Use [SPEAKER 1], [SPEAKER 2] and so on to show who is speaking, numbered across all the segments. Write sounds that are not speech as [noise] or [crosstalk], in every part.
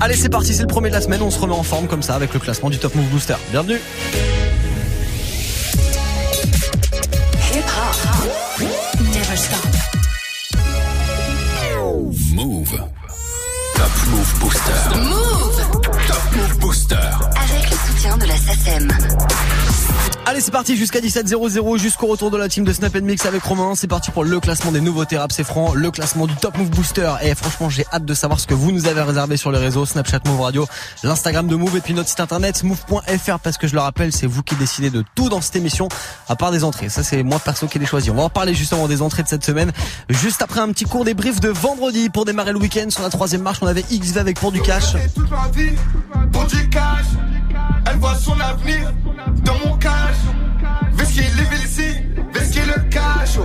[SPEAKER 1] Allez, c'est parti, c'est le premier de la semaine. On se remet en forme comme ça avec le classement du Top Move Booster. Bienvenue. C'est parti jusqu'à 17.00 jusqu'au retour de la team de Snap Mix avec Romain. C'est parti pour le classement des nouveaux rap, c'est franc, le classement du Top Move Booster. Et franchement, j'ai hâte de savoir ce que vous nous avez réservé sur les réseaux Snapchat Move Radio, l'Instagram de Move et puis notre site internet move.fr parce que je le rappelle, c'est vous qui décidez de tout dans cette émission à part des entrées. Ça, c'est moi perso qui l'ai choisi. On va en parler justement des entrées de cette semaine juste après un petit cours des briefs de vendredi pour démarrer le week-end. Sur la troisième marche, on avait XV avec pour du.
[SPEAKER 2] Pour du cash, elle voit son avenir dans mon cash. Vesquille les ici, vesquille le cash.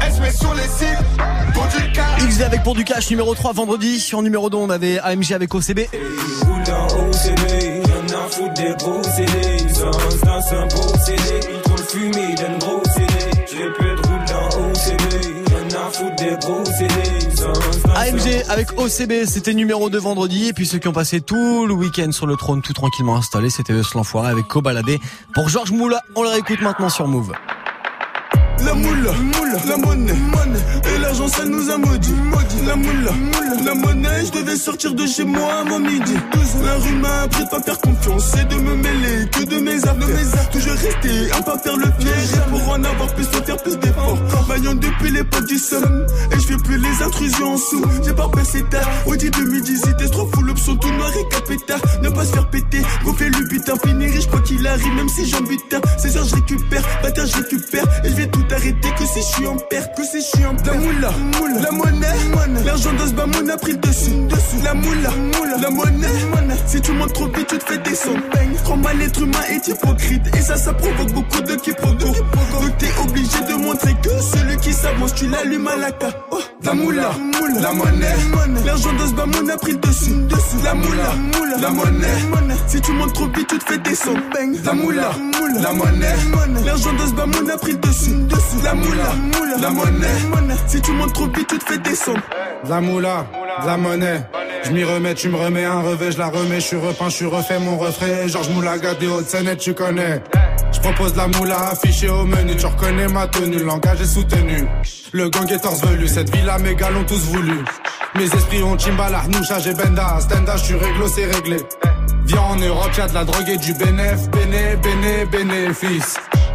[SPEAKER 2] Elle se met sur les cibles pour du cash.
[SPEAKER 1] XV avec pour du cash numéro 3 vendredi. Sur numéro 2, on avait AMG avec OCB. AMG avec OCB, c'était numéro 2 vendredi. Et puis ceux qui ont passé tout le week-end sur le trône tout tranquillement installé, c'était Eus l'enfoiré avec Cobaladé. Pour Georges Moula, on le réécoute maintenant sur Move.
[SPEAKER 2] La moule, la monnaie, et l'argent ça nous a maudit. La moule, la monnaie, je devais sortir de chez moi avant midi. La rue m'a appris de pas faire confiance et de me mêler que de mes affaires. Toujours rester, à pas faire le piège pour en avoir plus, faut faire plus d'efforts. Vaillant depuis l'époque du somme et je fais plus les intrusions en sous. J'ai pas passé tard, au dit 2018, t'es trop fou l'option tout noir et capétard. Ne pas se faire péter, gonfler le butin, finir riche quoi qu'il arrive, même si j'en butin. 16 heures je récupère, bâtard je récupère et je vais tout arrêter que si je suis que si je. La moula, la monnaie, l'argent de ce bamoun a pris le dessus, dessus. La moula, la monnaie, si tu montes trop vite, tu te fais descendre. Trop mal être humain est hypocrite et ça, ça provoque beaucoup de quiproquos. Donc t'es obligé de montrer que celui qui s'avance, tu l'allumes à la ca. Oh, la moula, la monnaie, l'argent de ce bamoun a pris le dessus. La moula, la monnaie, si tu montes trop vite, tu te fais descendre. La moula, la monnaie, l'argent de ce bamoun a pris le dessus. La moula, la monnaie. Si tu montes trop vite, tu te fais descendre.
[SPEAKER 3] La moula, la monnaie. Je m'y remets, tu me remets un revêt, je la remets, je suis repeint, je suis refait mon refrain. Georges Moulaga des Hautes-Seine, tu connais. Propose la moula affichée au menu, tu reconnais ma tenue, langage est soutenu. Le gang est velu, cette villa mes gars l'ont tous voulu. Mes esprits ont Chimbala, Noucha, j'ai Benda, Stenda, je suis réglo, c'est réglé. Viens en Europe, y'a de la drogue et du bénéf, béné, béné, bénéfice.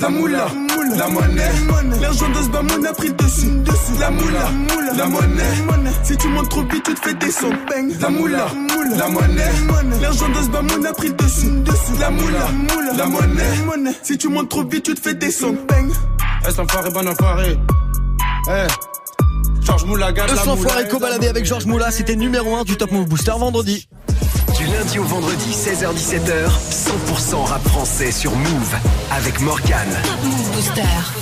[SPEAKER 2] La moula, la monnaie, l'argent de ce bamoun a pris le dessus, dessus. La moula, la monnaie, si tu montes trop vite, tu te fais descendre. La moula, la monnaie, l'argent de ce bamoun a pris le dessus, dessus. La moula, la monnaie, si tu montes trop vite, tu te fais descendre.
[SPEAKER 3] Eh, hey, enfoiré, bon enfoiré. Eh, Georges Moulaga,
[SPEAKER 1] Le sans cobaladé avec Georges Moula, c'était numéro 1 du Top Move Booster vendredi.
[SPEAKER 4] Du lundi au vendredi, 16h-17h, 100% rap français sur Move avec Morgan.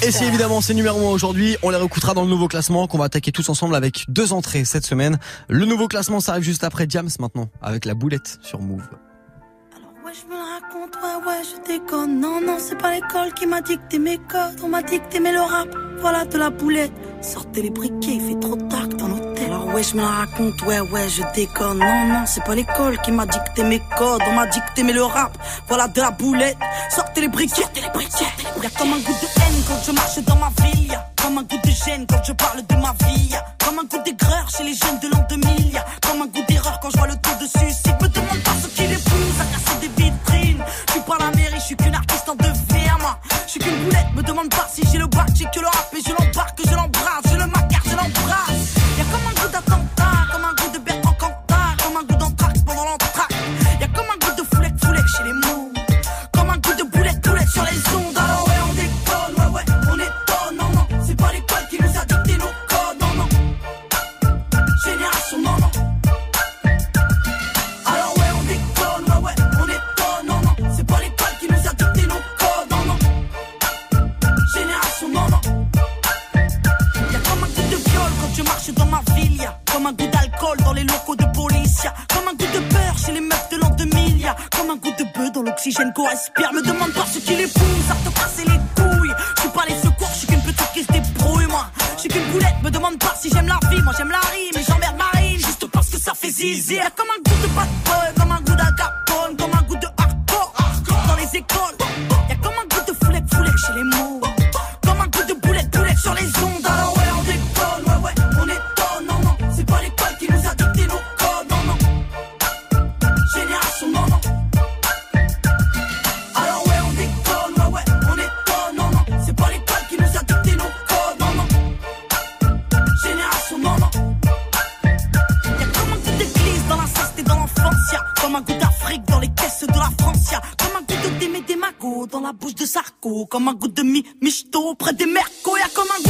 [SPEAKER 1] Et si évidemment c'est numéro 1 aujourd'hui, on les réécoutera dans le nouveau classement qu'on va attaquer tous ensemble avec deux entrées cette semaine. Le nouveau classement, ça arrive juste après Diams maintenant, avec la boulette sur Move.
[SPEAKER 5] Alors ouais, je me le raconte, ouais, ouais, je déconne. Non, non, c'est pas l'école qui m'a dicté mes codes. On m'a dicté mais le rap, voilà de la boulette. Sortez les briquets, il fait trop tard dans l'hôtel. Ouais, je me la raconte, ouais, ouais, je déconne. Non, non, c'est pas l'école qui m'a dicté mes codes. On m'a dicté mais le rap, voilà de la boulette. Sortez les briquets, sortez les briquets. Y'a comme un goût de haine quand je marche dans ma ville. Y'a comme un goût de gêne quand je parle de ma vie. Y'a comme un goût d'aigreur chez les jeunes de l'an 2000. Y'a comme un goût d'erreur quand je vois le taux de suicide. Me demande pas ce qui les pousse à casser des vitrines. Je suis pas la mairie, je suis qu'une artiste en devenir. Moi, je suis qu'une boulette. Me demande pas si j'ai le bac, j'ai que le rap et je l'embarque, l'oxygène qu'on respire. Me demande pas ce qui les pousse à te casser les couilles. Je suis pas les secours, je suis qu'une petite qui se débrouille, moi. Je suis qu'une boulette, me demande pas si j'aime la vie. Moi j'aime la rime, mais j'emmerde Marine. Juste parce que ça fait zizi. Y'a comme un de Sarko, comme un goût de mi michto près des mercos, y'a comme un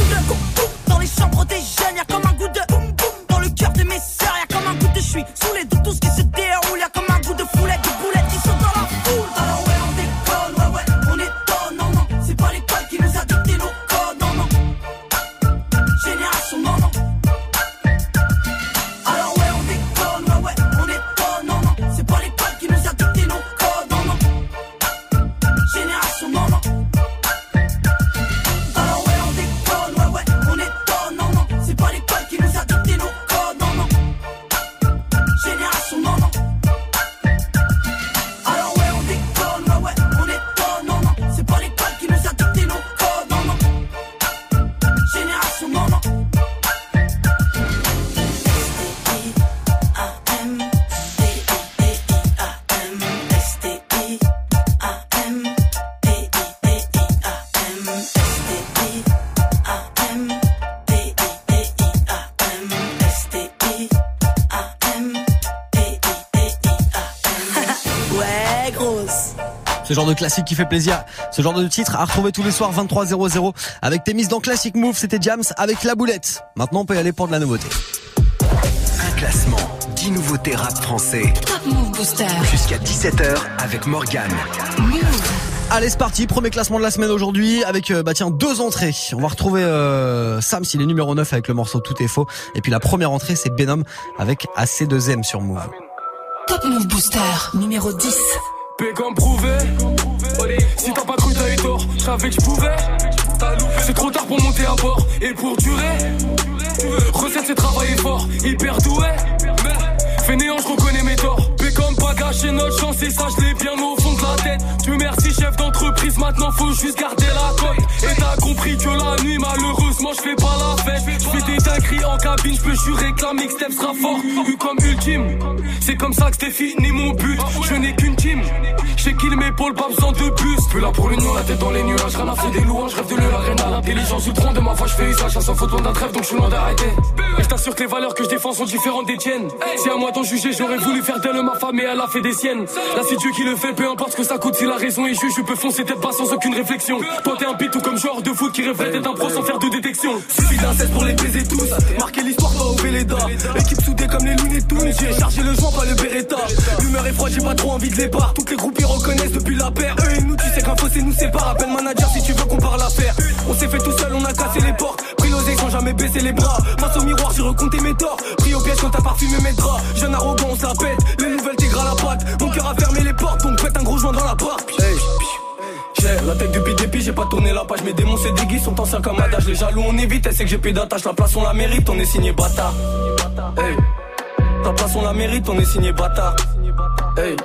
[SPEAKER 5] de
[SPEAKER 1] classique qui fait plaisir, ce genre de titre à retrouver tous les soirs 23.00 avec tes mises dans Classic Move, c'était Jams avec la boulette. Maintenant on peut y aller pour de la nouveauté.
[SPEAKER 4] Un classement, 10 nouveautés rap français.
[SPEAKER 6] Top Move Booster.
[SPEAKER 4] Jusqu'à 17h avec Morgane.
[SPEAKER 1] Allez c'est parti, premier classement de la semaine aujourd'hui avec euh, bah tiens deux entrées. On va retrouver euh, Sam s'il est numéro 9 avec le morceau Tout est faux. Et puis la première entrée c'est Benom avec AC2M sur Move.
[SPEAKER 6] Top Move Booster. Numéro 10.
[SPEAKER 7] P comme prouvé. Si t'as pas cru, t'as eu tort. Je savais que je pouvais. C'est trop tard pour monter à bord et pour durer. Recette, c'est travailler fort, hyper doué. Fainéant, je reconnais mes torts. P gâcher notre chance et ça, je l'ai bien au fond de la tête. Dieu merci, chef d'entreprise, maintenant faut juste garder la cote. Et t'as compris que la nuit, malheureusement, je fais pas la fête. Je fais des dingueries en cabine, je peux jurer que la mixtape sera fort. Eu comme ultime. C'est comme ça que c'était fini mon but. Je n'ai qu'une team. J'ai kill pôles, pas besoin de plus. Plus là pour l'union, la tête dans les nuages. Rien à faire des louanges, rêve de l'arène L'intelligence du trône de ma voix, je fais usage. Sans faute d'un trêve, donc je suis loin d'arrêter. Et je t'assure que les valeurs que je défends sont différentes des tiennes. Si à moi d'en juger, j'aurais voulu faire d'elle ma femme et elle a fait des siennes. Là, c'est Dieu qui le fait, peu importe ce que ça coûte. Si la raison est juge, je peux foncer tête pas sans aucune réflexion. Toi, t'es un pit tout comme genre de foot qui reflète un pro sans faire de détection. Suffit d'un pour les baiser tous. Marquer l'histoire, pas au Véleda. Équipe soudée comme les Looney Tunes. J'ai chargé le joint, pas le Beretta. L'humeur est froide, j'ai pas trop envie de les barres. Toutes les groupes ils reconnaissent depuis la paire. Eux et nous, tu sais qu'un fossé nous sépare. Appelle manager si tu veux qu'on parle l'affaire. On s'est fait tout seul, on a cassé les portes. Pris l'oseille sans jamais baisser les bras. Face au miroir, j'ai recompté mes torts. Pris au piège quand t'as parfumé mes draps. Jeune arrogant, on se la pète. Les nouvelles la patte. Mon cœur a fermé les portes, donc pète un gros joint dans la barre. J'ai la tête depuis dépit, j'ai pas tourné la page. Mes démons c'est déguis, sont anciens comme adage. Les jaloux on évite, elle sait que j'ai plus d'attache. La place on la mérite, on est signé bâtard. Hey. Ta place on la mérite, on est signé bâtard. Hey.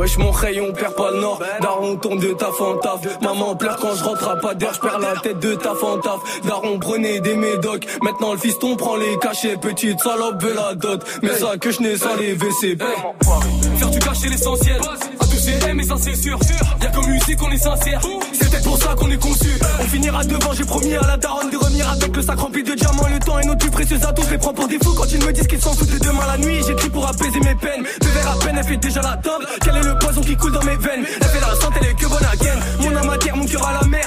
[SPEAKER 7] Wesh mon rayon, on perd pas le nord. Daron tourne de taf en taf. Maman pleure quand je rentre à pas d'air Je perds la tête de taf en taf. Daron prenait des médocs. Maintenant le fiston prend les cachets. Petite salope veut la dot Mais ça que je n'ai sans les VCB Faire du cacher l'essentiel Ça c'est sûr Y'a comme musique on est sincère. Peut-être pour ça qu'on est conçu. On finira devant j'ai promis à la daronne De revenir avec le sac rempli de diamants Le temps est nos plus précieux atouts Je les prends pour des fous quand ils me disent qu'ils s'en foutent de demain la nuit. J'écris pour apaiser mes peines. Deux verres à peine elle fait déjà la table Quel est le poison qui coule dans mes veines? Elle fait la santé elle est que bonne à gaine Mon âme à terre mon cœur à la mer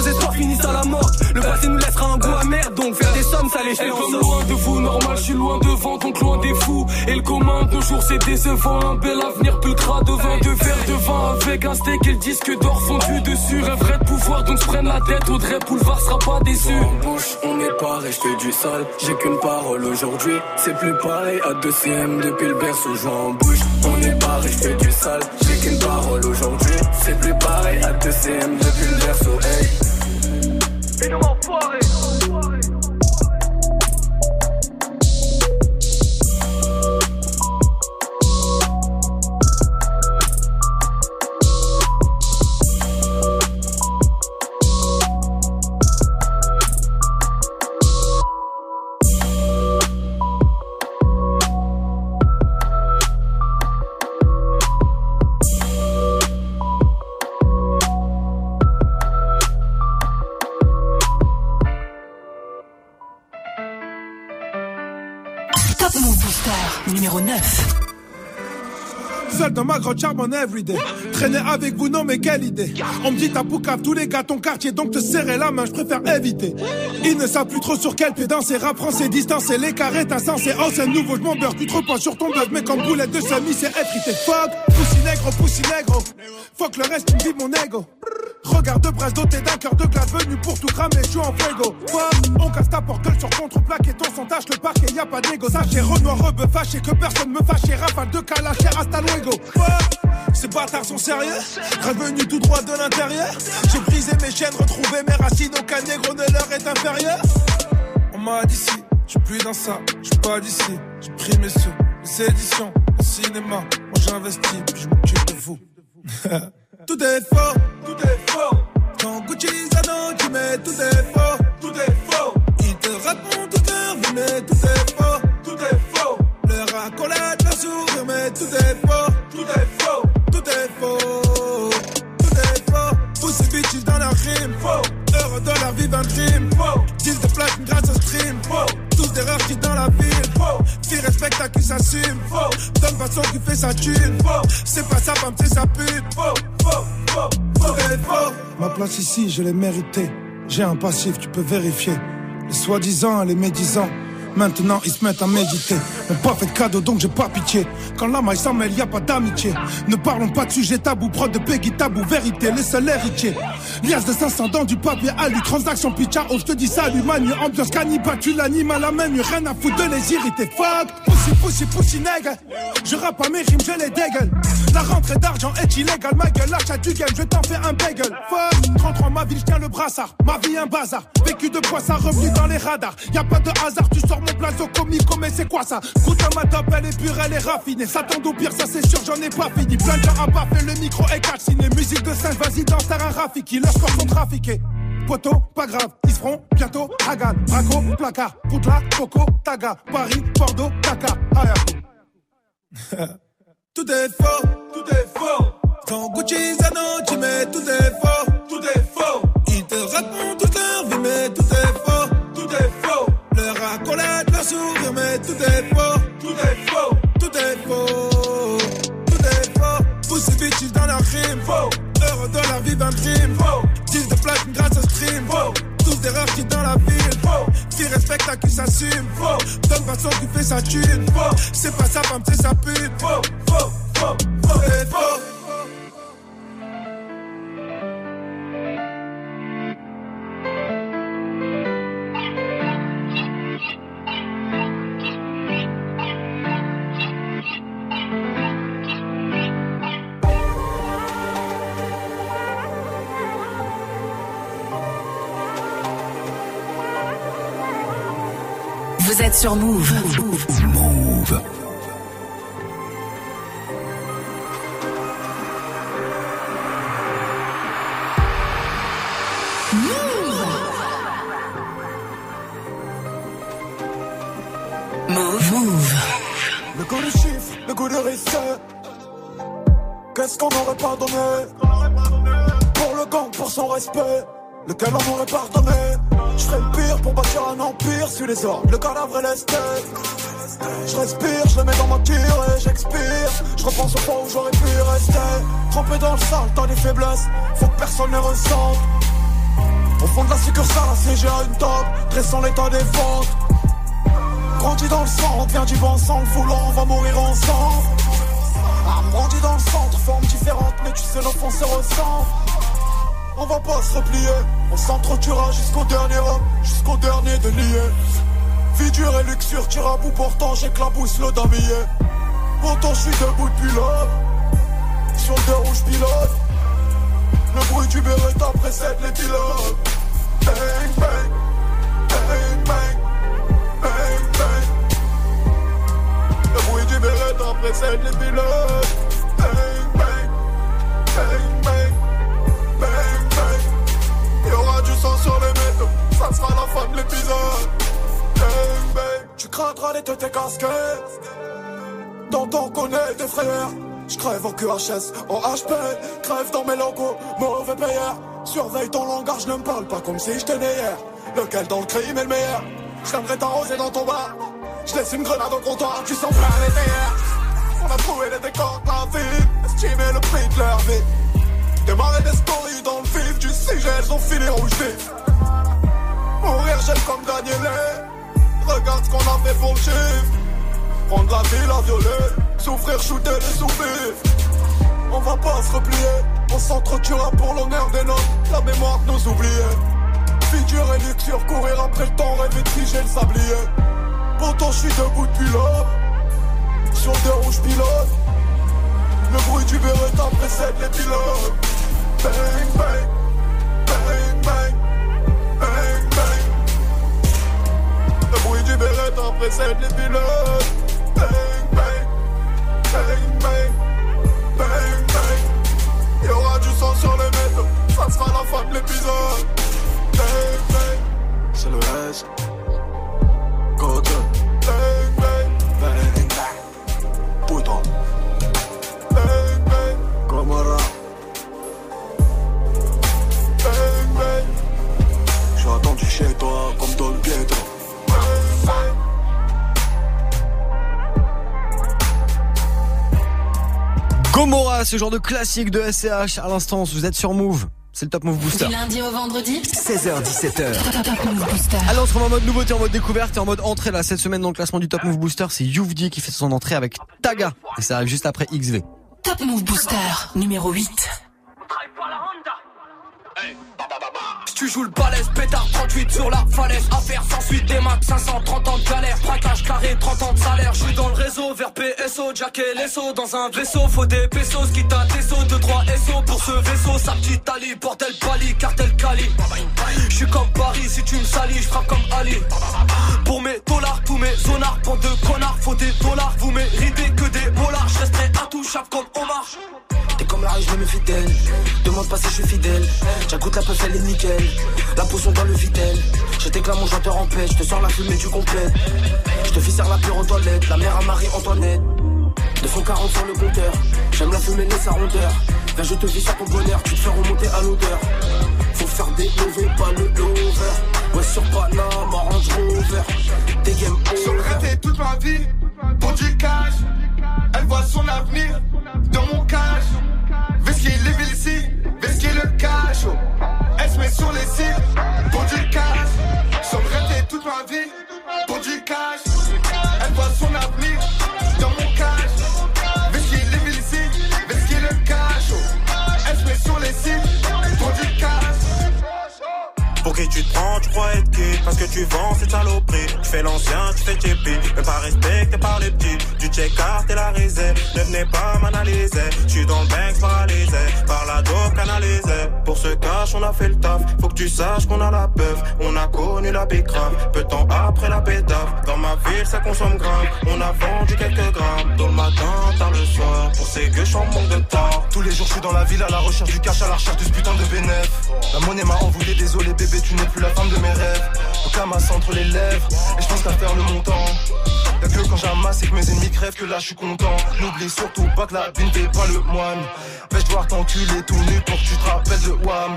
[SPEAKER 7] nos
[SPEAKER 8] espoirs finissent à la mort. Le passé nous laissera un goût amer, donc faire des sommes, ça les fait
[SPEAKER 7] comme loin de vous, normal, je suis loin devant, donc loin des fous. Et le commun de nos jours, c'est décevant. Un bel avenir pultra de vin, de verre de vin avec un steak et le disque d'or fondu dessus. Rêverait de pouvoir, donc se prenne la tête. Audrey Boulevard sera pas déçu.
[SPEAKER 8] En bouche, on n'est pas resté du sale. J'ai qu'une parole aujourd'hui, c'est plus pareil. À 2 CM depuis le berceau, je en bouche. On n'est pas resté du sale. Qu'une parole aujourd'hui, c'est plus pareil. À 2 CM depuis le berceau, hey. Et nous
[SPEAKER 9] Seul ma grotte charbonne everyday. Traîner avec vous, non mais quelle idée. On me dit t'as poucave tous les gars ton quartier, donc te serrer la main, je préfère éviter. Ils ne savent plus trop sur quel pied danser, rap français, distance et les carrés, t'as sensé. Oh c'est nouveau, je m'embeurre, tu trop pas sur ton buzz, mais comme boulette de semi, c'est effrité. Fuck, poussi négro, poussi négro. Fuck le reste, me mon ego. Regarde brasse doté d'un cœur de glace venu pour tout cramer, je suis en fuego. On casse ta porte sur contre-plaque et ton tâche le parquet, y a pas d'égo. Sachez Renoir rebeu fâché que personne me fâche. Rafale de calache, hasta luego. Ces bâtards sont sérieux? Revenu tout droit de l'intérieur J'ai brisé mes chaînes, retrouvé mes racines Aucun négro ne leur est inférieur On m'a dit si, je suis plus dans ça Je suis pas d'ici, j'ai pris mes sous Les éditions, le cinéma j'investis, puis je m'occupe de vous [laughs] Tout est fort, tout est fort. Quand Gucci Zano, tu mets tout est fort, tout est faux. Ils te racontent toute leur vie, mais tout est faux, tout est faux. Leur accolade, leur sourire, mais tout est faux, tout est faux, tout est faux, tout est faux. Tous ces bitches dans leur rime, faux. Heureux de leur vie, un crime, À qui s'assume, faux. Donne façon qui fait sa thune, faux. C'est pas sa femme, c'est sa pute, faux. Ma place ici, je l'ai méritée. J'ai un passif, tu peux vérifier. Les soi-disant, les médisants Maintenant ils se mettent à méditer. M'ont pas fait de cadeau donc j'ai pas pitié. Quand la maille s'en mêle, y a pas d'amitié. Ne parlons pas de sujet tabou, prod de Peggy tabou, vérité, les seuls héritiers. Lias de 500 dans du papier à lui, transaction pitcha, oh je te dis salut manu, ambiance cannibale, tu l'animes à la même, rien à foutre de les irriter. Fuck, pussy, pussy, pussy, nègre. Je rappe à mes rimes, je les dégueule. La rentrée d'argent est illégale, ma gueule, l'achat du game, je t'en fais un bagel. Fuck, 33 ma ville, je tiens le brassard. Ma vie un bazar, vécu de quoi ça revenu dans les radars. Y a pas de hasard, tu sors mon blazo comico, mais c'est quoi ça? Goûte à ma top, elle est pure, elle est raffinée. Ça tombe au pire, ça c'est sûr, j'en ai pas fini. Plein de gens baffer, le micro est calciné. Musique de 5, vas-y, danse, t'as un Rafiki. Leurs corps sont trafiqués. Poto, pas grave, ils seront bientôt Hagan, Braco, placard, Poutla, Coco, Taga, Paris, Bordeaux, Taka, [laughs] Tout est faux, tout est faux. Ton Gucci Zano, tu mets tout est faux, sourire, mais tout est faux, tout est faux, tout est faux, tout est faux. Pousse bitches dans leur crime, faux. Heureux de la vie d'un crime, faux. 10 de platine grâce au stream, faux. Tous des rares qui dans la ville, faux. Qui respecte à qui s'assume, faux. Donne façon qui fait sa thune, faux. C'est pas sa femme, c'est sa pute, faux, faux,
[SPEAKER 6] sur Move. Move. Move. Move. Move.
[SPEAKER 10] Le goût du chiffre, le goût du risque. Qu'est-ce qu'on aurait pas donné Pour le gang, pour son respect. Lequel on aurait pardonné? Les le cadavre et l'esthète. Je respire, je le mets dans ma tire et j'expire. Je repense au point où j'aurais pu rester. Trempé dans le sale, dans les faiblesses, faut que personne ne ressente. fond de la succursale, siégé à une table, dressant l'état des ventes. Grandi dans le sang, vient du bon sang, voulant, on va mourir ensemble. Ah, grandi dans le centre, forme différente, mais tu sais, l'offense se ressent. On va pas se replier, on s'entretuera jusqu'au dernier homme, jusqu'au dernier délié. Vie dure et luxure, tire à bout, pourtant j'éclabousse le damier. Pourtant je suis debout depuis sur le rouge pilote. QHS, en HP, crève dans mes locaux, mauvais payeur. Surveille ton langage, ne me parle pas comme si je tenais hier. Lequel dans le crime est le meilleur? Je viendrai t'arroser dans ton bar. Je laisse une grenade au comptoir, tu sens plein les terres. On a trouvé les décors de la vie, estimé le prix de leur vie. Démarrer des stories dans le vif du sujet, elles ont fini rouge vif. Mourir, j'aime comme Daniel. Regarde ce qu'on a fait pour le chiffre. Prendre la ville à violer, souffrir, shooter les souvenirs. On va pas se replier, on s'entretuera pour l'honneur des nôtres, la mémoire de nos oubliés. Figure et luxure, courir après le temps, rêver de figer le sablier. Pourtant, je suis debout depuis l'aube, sur le deux rouge pilote. Le bruit du Beretta précède les pilotes. Bang, bang, bang, bang, bang, bang. Le bruit du Beretta précède les pilotes. Bang, bang, bang, bang, sur les métaux, ça sera la fin de l'épisode. Bang, bang. C'est le S. Code.
[SPEAKER 1] Gomorra, ce genre de classique de SCH à l'instant, vous êtes sur Move. C'est le Top Move Booster.
[SPEAKER 6] Du lundi au vendredi
[SPEAKER 4] 16h17h.
[SPEAKER 6] Top Move Booster.
[SPEAKER 1] Alors, on se remet en mode nouveauté, en mode découverte et en mode entrée là. Cette semaine dans le classement du Top Move Booster, c'est Youvdi qui fait son entrée avec Taga. Et ça arrive juste après XV.
[SPEAKER 6] Top Move Booster numéro 8.
[SPEAKER 7] Si tu joues le balèze, pétard 38 sur la falaise. Affaire sans suite, des max 530 ans de galère. Braquage carré, 30 ans de salaire. Je suis dans le réseau, vers PSO, Jack et Lesso. Dans un vaisseau, faut des pesos. Quitte à tes sauts, 2-3 SO pour ce vaisseau. Sa petite Ali, bordel Bali, cartel Cali. Je suis comme Paris, si tu me salis, je frappe comme Ali. Pour mes dollars, tous mes zonards, pour de connards, faut des dollars. Vous méritez que des dollars, je resterai intouchable comme Omar.
[SPEAKER 11] T'es comme la rage, je me fidèle. Demande pas si je suis fidèle. J'agoute la peuf, elle est nickel. La potion dans le vitel. Je t'éclame mon chanteur en paix. Je te sors la fumée du complète. Je te faire la pure aux toilettes. La mère à Marie-Antoinette. 240 sur le compteur. J'aime la fumée, mais sa rondeur. Viens, je te vis sur ton bonheur. Tu te fais remonter à l'odeur. Faut faire des mauvais, pas le lover. Ouais, sur Panama, Range Rover. Des game over.
[SPEAKER 12] rêve toute ma vie, pour du cash. Elle voit son avenir dans mon cash. Sur les cibles pour du cash. Rêve toute ma vie, pour du cash.
[SPEAKER 13] Tu te prends, tu crois être qui Parce que tu vends cette saloperie. Tu fais l'ancien, tu fais JP Même pas respecté par les petits. Du check-art et la réserve. Ne venez pas m'analyser. Je suis dans le bank paralysé. Par la dope canalisée Pour ce cash on a fait le taf. Faut que tu saches qu'on a la peuf On a connu la bécrave Peu de temps après la pétave Dans ma ville ça consomme grave. On a vendu quelques grammes. Tôt le matin, tard le soir. Pour ces gueux, je suis en manque de temps.
[SPEAKER 14] Tous les jours je suis dans la ville à la recherche du cash, à la recherche de ce putain de bénéf. La monnaie m'a envoyé, désolé bébé, tu n'es plus la femme de mes rêves. Donc amasse entre les lèvres, et je pense qu'à faire le montant. Y'a que quand j'amasse et que mes ennemis crèvent que là je suis content. N'oublie surtout pas que la vie ne fait pas le moine. Vais-je devoir t'enculer tout nu pour que tu te rappelles de Wham?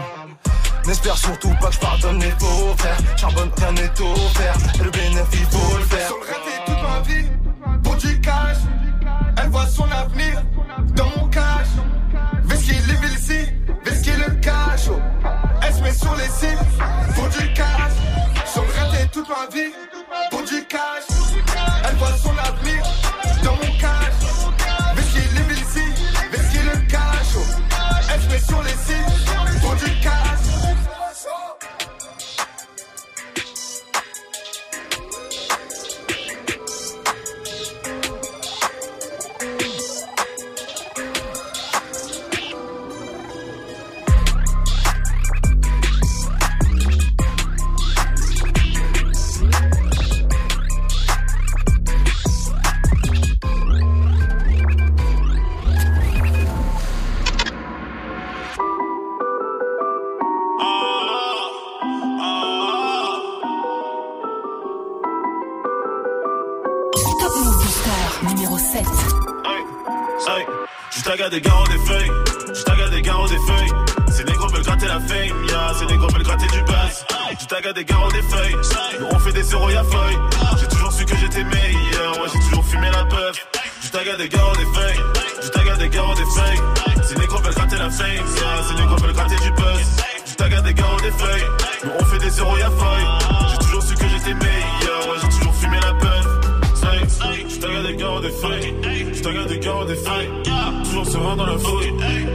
[SPEAKER 14] N'espère surtout pas que je pardonne les faux frères. Charbonne, rien n'est offert. Et le bénéfice, il faut le faire.
[SPEAKER 12] Sur le rêve toute ma vie, pour du cash. Elle voit son avenir dans mon cash. Vesquille les villes ici, vesquille le cash. Elle se met sur les cibles
[SPEAKER 6] ma
[SPEAKER 15] vie pour du cash. Elle voit son avenir dans mon cash. Vesquille les villes vesquille le cash. Elle se met sur les cils pour du cash. Juste à des garros des feuilles, nous on fait des zéros y'a feuille. J'ai toujours su que j'étais meilleur, ouais j'ai toujours fumé la puff. Juste à des garros des feuilles, juste à des garros des feuilles. Ces négros veulent gratter la fame, yeah, ces négros veulent gratter du buzz. Juste à des garros des feuilles, nous on fait des zéros y'a feuille. J'ai toujours su que j'étais meilleur, ouais j'ai. À des garros des feuilles, juste à des garros des feuilles. Toujours serein dans la fouille.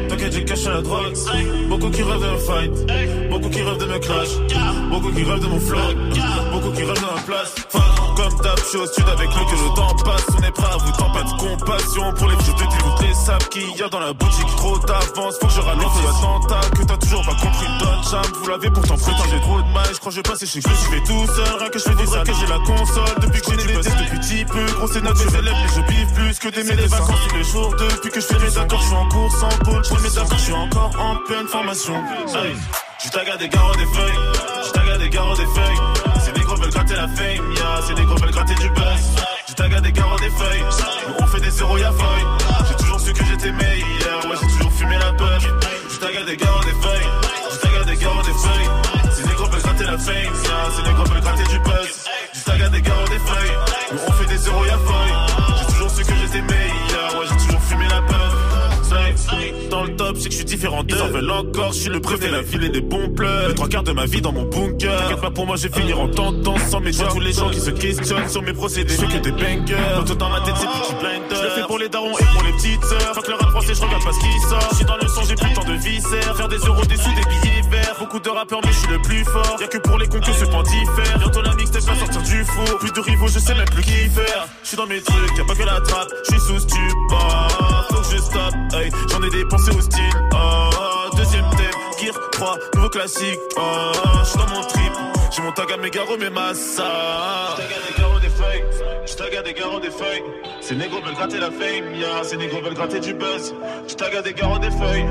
[SPEAKER 15] T'inquiète, j'ai caché la drogue. Beaucoup qui rêvent d'un fight. Beaucoup qui rêvent de me clash. Beaucoup qui rêvent de mon flow. Beaucoup qui rêvent de ma place. Comme je suis au sud avec le que le temps passe. On est prêt à vous tant pas de compassion pour les dis, vous les sables qu'il y a dans la boutique. Trop d'avance, faut que je ralente le attentat. Que t'as toujours pas compris, donne charme. Vous l'avez pourtant prétendu, j'ai trop de mal. Je crois que je vais passer chez que je fait tout seul. Rien que je fais des que j'ai la console. Depuis que j'ai des tests depuis petit peu. Grosse notes, je élèves, mais je biffe plus que des mes vacances tous les jours. Depuis que je fais mes accords, je suis en cours sans pôle. Je fais mes accords, je suis encore en pleine formation. Je tague des garros des feuilles, je tague des garros des feuilles. Ces négros veulent gratter la fame, yeah, ces négros veulent gratter du buzz. Je tague des garros des feuilles, nous on fait des zéros y'a feuille. J'ai toujours su que j'étais meilleur, ouais j'ai toujours fumé la puff. Je tague des garros des feuilles, je tague des garros des feuilles. Ces négros veulent gratter la fame, yeah, ces négros veulent gratter du buzz. Je tague des garros des feuilles, nous on fait des zéros y'a feuille. Top, c'est que je suis différent d'eux. Ils en veulent encore, je suis le préféré, la ville et des bons pleurs. Les trois quarts de ma vie dans mon bunker. T'inquiète pas pour moi, je vais finir en tendance sans mes tous les gens qui se questionnent sur mes procédés. Je fais que des bangers. Tout dans ma tête, c'est petit blinder. Je le fais pour les darons et pour les petites sœurs. Faut que le rap français, je regarde pas ce qui sort. Je suis dans le son, j'ai plus temps de viscères. Faire des euros, des sous, des billets verts. Beaucoup de rappeurs, mais je suis le plus fort. Y'a que pour les cons que ce point diffère. Bientôt la mixtape va sortir du four. Plus de rivaux, je sais même plus qui faire. Je suis dans mes trucs, y'a pas que la trappe. Je suis sous stupor. Je hey. J'en ai dépensé au style. Oh, deuxième thème, Gear 3, nouveau classique. Oh, je suis dans mon trip. J'ai mon tag à mes garros, mes massas. Je tag à des garros des feuilles. Je tag à des garros des feuilles. Ces négros veulent gratter la fame, yeah. Ces négros veulent gratter du buzz. Je tag à des garros des feuilles.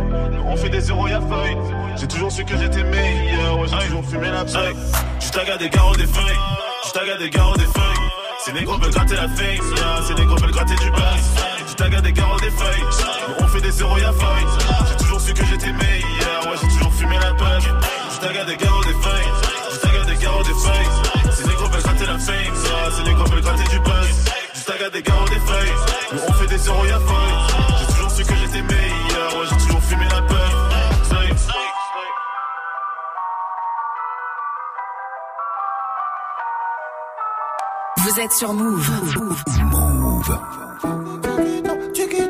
[SPEAKER 15] On fait des zéros, y'a feuille. J'ai toujours su que j'étais meilleur, ouais, j'ai toujours fumé la. Je tag à des garros des feuilles. Je tag à des garros des feuilles. Ces négros veulent gratter la fame, yeah. Ces négros veulent gratter du buzz. À des garros des feuilles. On fait des zéros, y'a feuille. J'ai toujours su que j'étais meilleur, ouais, j'ai toujours fumé la paille. Je des garros des feuilles. Je des garros des feuilles. Ces négros veulent gratter la fame, yeah. Ces négros veulent gratter du buzz. Je des garros des feuilles. On fait des zéros, y'a feuille.
[SPEAKER 6] Vous êtes sur Move.
[SPEAKER 4] Move.
[SPEAKER 12] Elle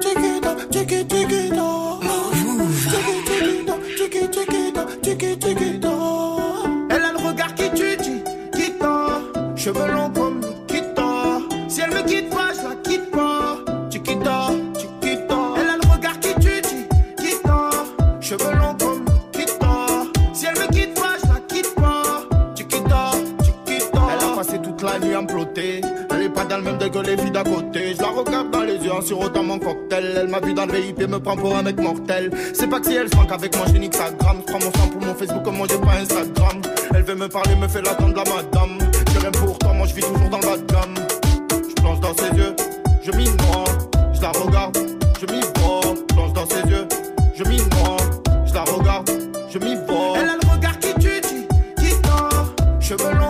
[SPEAKER 12] Elle même degré que les filles d'à côté. Je la regarde dans les yeux en sirotant mon cocktail. Elle m'a vu dans le VIP me prend pour un mec mortel. C'est pas que si elle se avec moi, j'ai Instagram. Je prends mon sang pour mon Facebook, comme moi j'ai pas Instagram. Elle veut me parler, me fait l'attendre la madame. J'ai rien pour toi, moi je vis toujours dans la gamme. Je plonge dans ses yeux, je m'y noie. Je la regarde, je m'y vois. Je plonge dans ses yeux, je m'y noie. Je la regarde, je m'y vois. Elle a le regard qui tue, dit, quitte-toi. Cheveux longs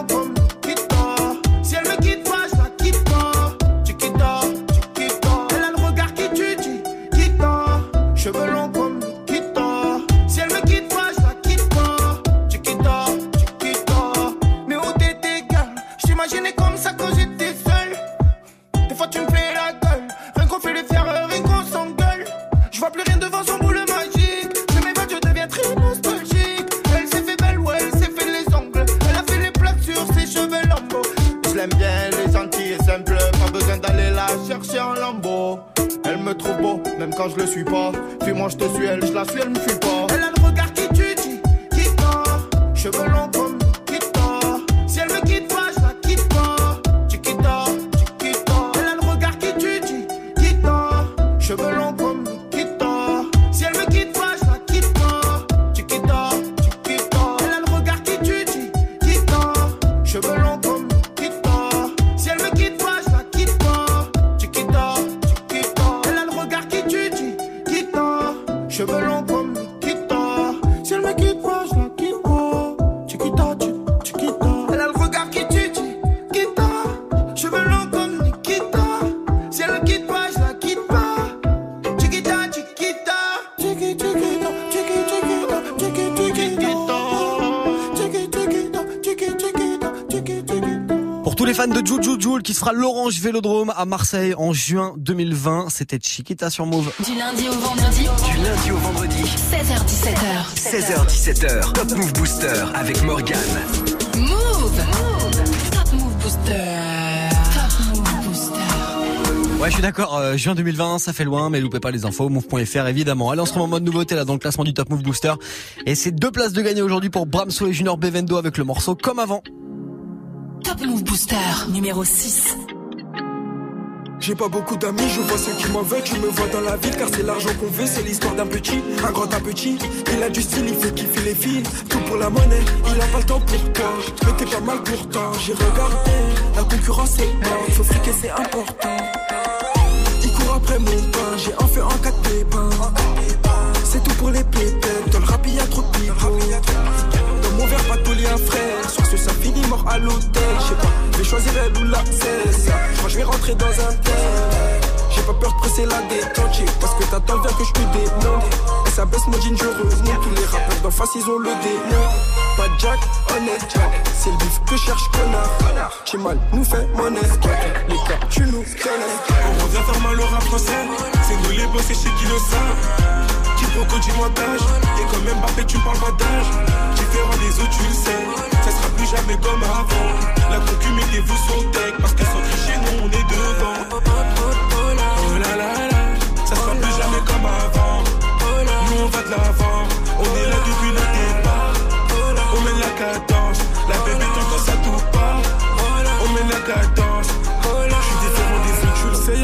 [SPEAKER 1] sera l'Orange Vélodrome à Marseille en juin 2020. C'était Chiquita sur Move.
[SPEAKER 6] Du lundi au vendredi.
[SPEAKER 4] Du lundi au vendredi.
[SPEAKER 6] 16h17h.
[SPEAKER 4] 16h17h. Top Move Booster avec Morgan.
[SPEAKER 6] Move. Top Move Booster. Top Move Booster.
[SPEAKER 1] Ouais, je suis d'accord. euh, juin 2020, ça fait loin, mais loupez pas les infos. Move.fr évidemment. Allez, on se remet en mode nouveauté là dans le classement du Top Move Booster. Et c'est deux places de gagner aujourd'hui pour Bramso et Junior Bevendo avec le morceau comme avant.
[SPEAKER 6] Booster. Numéro 6.
[SPEAKER 10] J'ai pas beaucoup d'amis, je vois ceux qui m'en veulent, tu me vois dans la ville car c'est l'argent qu'on veut, c'est l'histoire d'un petit, un grand un petit. Il a du style, il fait kiffer les filles, tout pour la monnaie, il a pas le temps pour toi, mais t'es pas mal pourtant. J'ai regardé, la concurrence est morte, faut friquer c'est important. Il court après mon pain, j'ai un feu en quatre pépins. C'est tout pour les pépettes, dans le rap y'a trop de mon verre, pas tous un frère, sur ce ça finit mort à l'hôtel, je sais pas, je vais choisir elle ou la cesse. Je je vais rentrer dans un tel. J'ai pas peur de presser la détente, parce que t'attends bien que je te. Et ça baisse mon jean, je remonte. Tous les rappeurs d'en face, ils ont le démon. Pas Jack, honnête Jack. C'est le bif que cherche, connard. J'ai mal, nous fait monnaie. Les cas, tu nous connais.
[SPEAKER 2] On revient faire mal au rap. C'est nous les boss et chez qui le savent. Qui proco du montage. Et quand même Mbappé, tu parles pas d'âge. Différent des autres, tu le sais. Ça sera plus jamais comme avant. La concu, mettez-vous le deck. Parce que sans tricher, nous on est devant. Oh. Ça sera plus jamais comme avant. Nous on va de l'avant. On est là depuis le départ. On mène la cadence. La bébé t'entends ça tout part. On mène la cadence.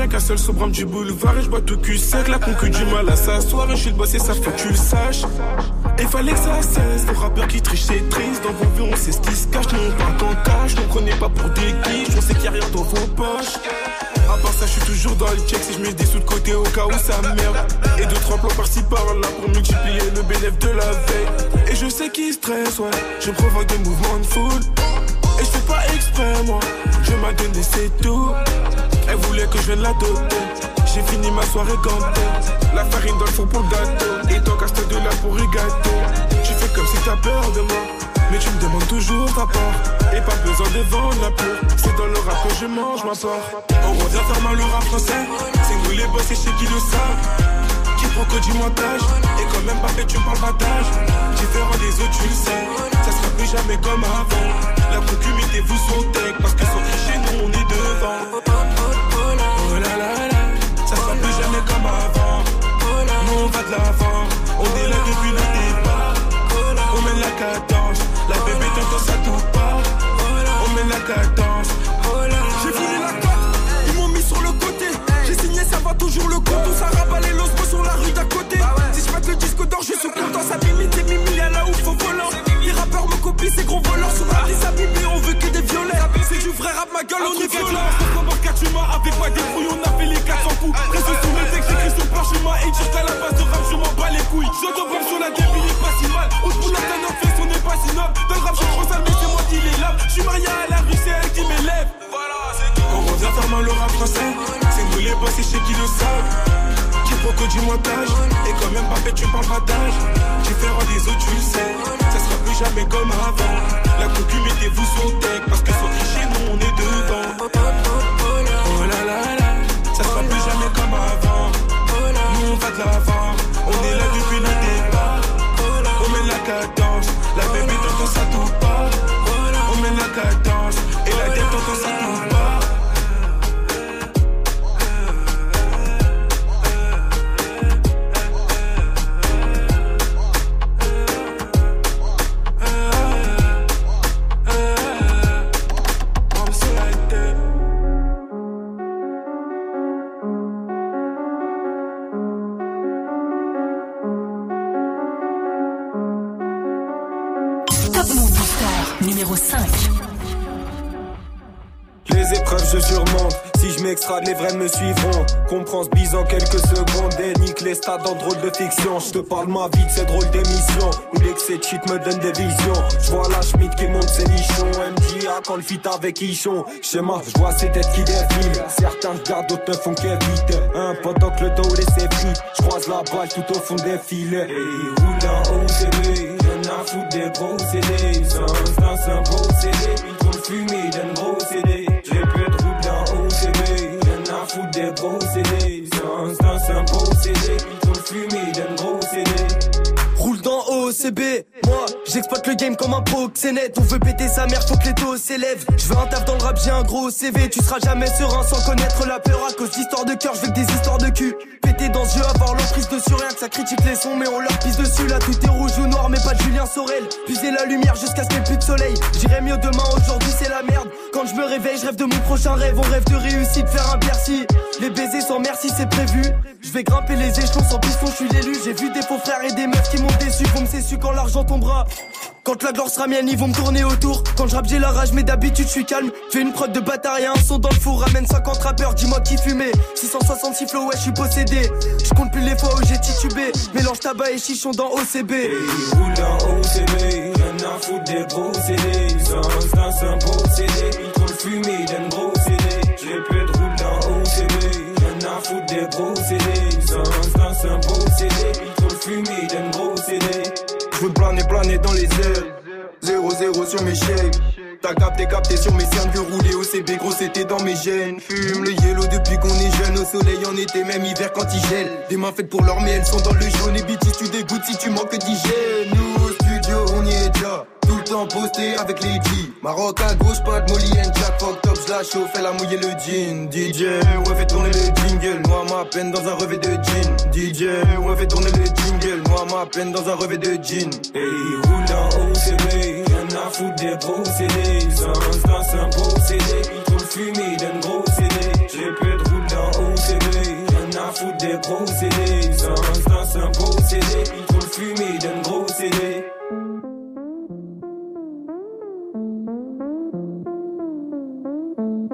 [SPEAKER 2] Y'a qu'un seul sobrame du boulevard et je bois tout cul sec. La concu du mal à s'asseoir et je suis le boss et ça faut que tu le saches. Et fallait que ça cesse. Les rappeurs qui trichent, c'est triste. Dans vos vues, on sait ce qui se cache. Nous on parle qu'en cash. On prenait pas pour des guiches. On sait qu'il y a rien dans vos poches. À part ça, je suis toujours dans le check. Si je mets des sous de côté au cas où ça merde. Et deux, trois plans par-ci par-là pour multiplier le bénéfice de la veille. Et je sais qui stresse, ouais. Je provoque des mouvements de foule. Et je fais pas exprès, moi. Je m'ai donné, c'est tout. Elle voulait que je vienne l'adopter. J'ai fini ma soirée gantée. La farine dans le fond pour le gâteau. Et ton casse de là pour gâteau. Tu fais comme si t'as peur de moi. Mais tu me demandes toujours ta part. Et pas besoin de vendre la peur. C'est dans le rap que je mange ma part. On revient faire mal au rap français. C'est nous les boss et chez qui le savent. Qui proco du montage. Et quand même pas fait, tu me parles pas d'âge. Différent des autres, tu le sais. Ça sera plus jamais comme avant. La sur le deck. Parce que sans tricher, nous on est devant. L'avant. On est là depuis le départ. On mène la cadence. La bébé t'entends ça tout part. On mène la cadence.
[SPEAKER 10] J'ai voulu la cote, ils m'ont mis sur le côté. J'ai signé, ça va toujours le compte. On s'arrabat les losbos sur la rue d'à côté. Si je mets le disque d'or, je suis content. Ça limite et mimi, y'a là où faut volant. Les rappeurs me copient, ces gros voleurs. Sur la liste, abîmés, on veut que des violets. C'est du vrai rap, ma gueule, on est violent.
[SPEAKER 2] tu m'as avec moi des couilles, on a fait les 400 coups. Reste sous mes textes, j'écris sur le parchemin et dire qu'à la qui le savent. Qui proco du montage. Et quand même pas fait, tu parles pas d'âge. Différent des autres, tu le sais. Ça sera plus jamais comme avant. La concu, mettez-vous sur deck. Parce que sans tricher, nous on est devant. Oh là là. Ça sera plus jamais comme avant. Nous on va de l'avant. On est là depuis le départ. On mène la cadence. La bébé t'entends ça tout part. On mène la cadence.
[SPEAKER 6] Numéro 5.
[SPEAKER 10] Les épreuves je surmonte. Si je m'extrade les vrais me suivront. Comprends ce bise en quelques secondes Et nique les stades en drôle de fiction. Je te parle ma vie de ces drôles d'émissions Où l'excès de shit me donne des visions. Je vois la Schmidt qui monte ses nichons. MJA quand le fit avec Ichon. Schéma, je vois ces têtes qui défilent. Certains regardent, d'autres ne font qu'éviter. Un pendant que le dos laisse frites Je croise la balle tout au fond des filets. Et roule en à foutre des gros CD. Sans c'est un beau CD. Puis trop de d'un gros CD. J'ai pu être roule d'un haut CD.
[SPEAKER 7] Y'en a foutre des gros CD. Sans instinct, c'est un beau CD. Puis trop de fumée, d'un gros CD.
[SPEAKER 16] Roule dans OCB, moi j'exploite le game comme un pro, c'est net. On veut péter sa mère, faut que les taux s'élèvent. Je veux un taf dans le rap, j'ai un gros CV. Tu seras jamais serein sans connaître la peur à cause d'histoires de cœur, je veux que des histoires de cul dans ce jeu, avoir l'emprise dessus Rien que ça critique les sons, mais on leur pisse dessus Là tout est rouge ou noir, mais pas de Julien Sorel Puiser la lumière jusqu'à ce qu'il n'y ait plus de soleil J'irai mieux demain, aujourd'hui c'est la merde Quand je me réveille, je rêve de mon prochain rêve On rêve de réussite, faire un Bercy Les baisers sans merci, c'est prévu Je vais grimper les échelons sans piston, je suis l'élu J'ai vu des faux frères et des meufs qui m'ont déçu Vont me su quand l'argent tombera quand la gloire sera mienne, ils vont me tourner autour. Quand je rappe, j'ai la rage, mais d'habitude, je suis calme. Fais une prod de bâtard et un son dans le four. Ramène 50 rappeurs, dis-moi qui fumait. 666 flow, ouais, je suis possédé. Je compte plus les fois où j'ai titubé. Mélange tabac et chichon dans OCB.
[SPEAKER 7] Il roule dans OCB, rien à foutre des procédés. Sans instinct, c'est un procédé. Il faut le fumer, d'un gros CD. J'ai peu de roule dans OCB, rien à foutre des procédés. Sans instinct, c'est un procédé. Il faut le fumer, d'un gros CD.
[SPEAKER 17] Je veux planer, planer dans les airs. 0-0 sur mes shakes. T'as capté, capté sur mes cernes que rouler au CB, gros c'était dans mes gènes. Fume le yellow depuis qu'on est jeune, au soleil en été, même hiver quand il gèle. Des mains faites pour l'or, mais elles sont dans le jaune. Et BT, tu dégoûtes si tu manques d'hygiène. Nous au studio, on y est déjà. Tout le temps posté avec les G. Maroc à gauche, pas de Molly and Jack. Fuck top, je la chauffe, elle a mouillé le jean. DJ, ouais, fait tourner le jingle. Moi, ma peine dans un revêt de jean. DJ, ouais, fait tourner le jingle. Moi, ma peine dans un revêt de jean.
[SPEAKER 7] Il roule rien à foutre des procédés. Sans instinct, c'est un procédé. Il faut le fumer d'un gros CD. J'ai peu de roule dans OCB, rien à foutre des procédés. Sans instinct, c'est un procédé. Il faut le fumer d'un gros CD.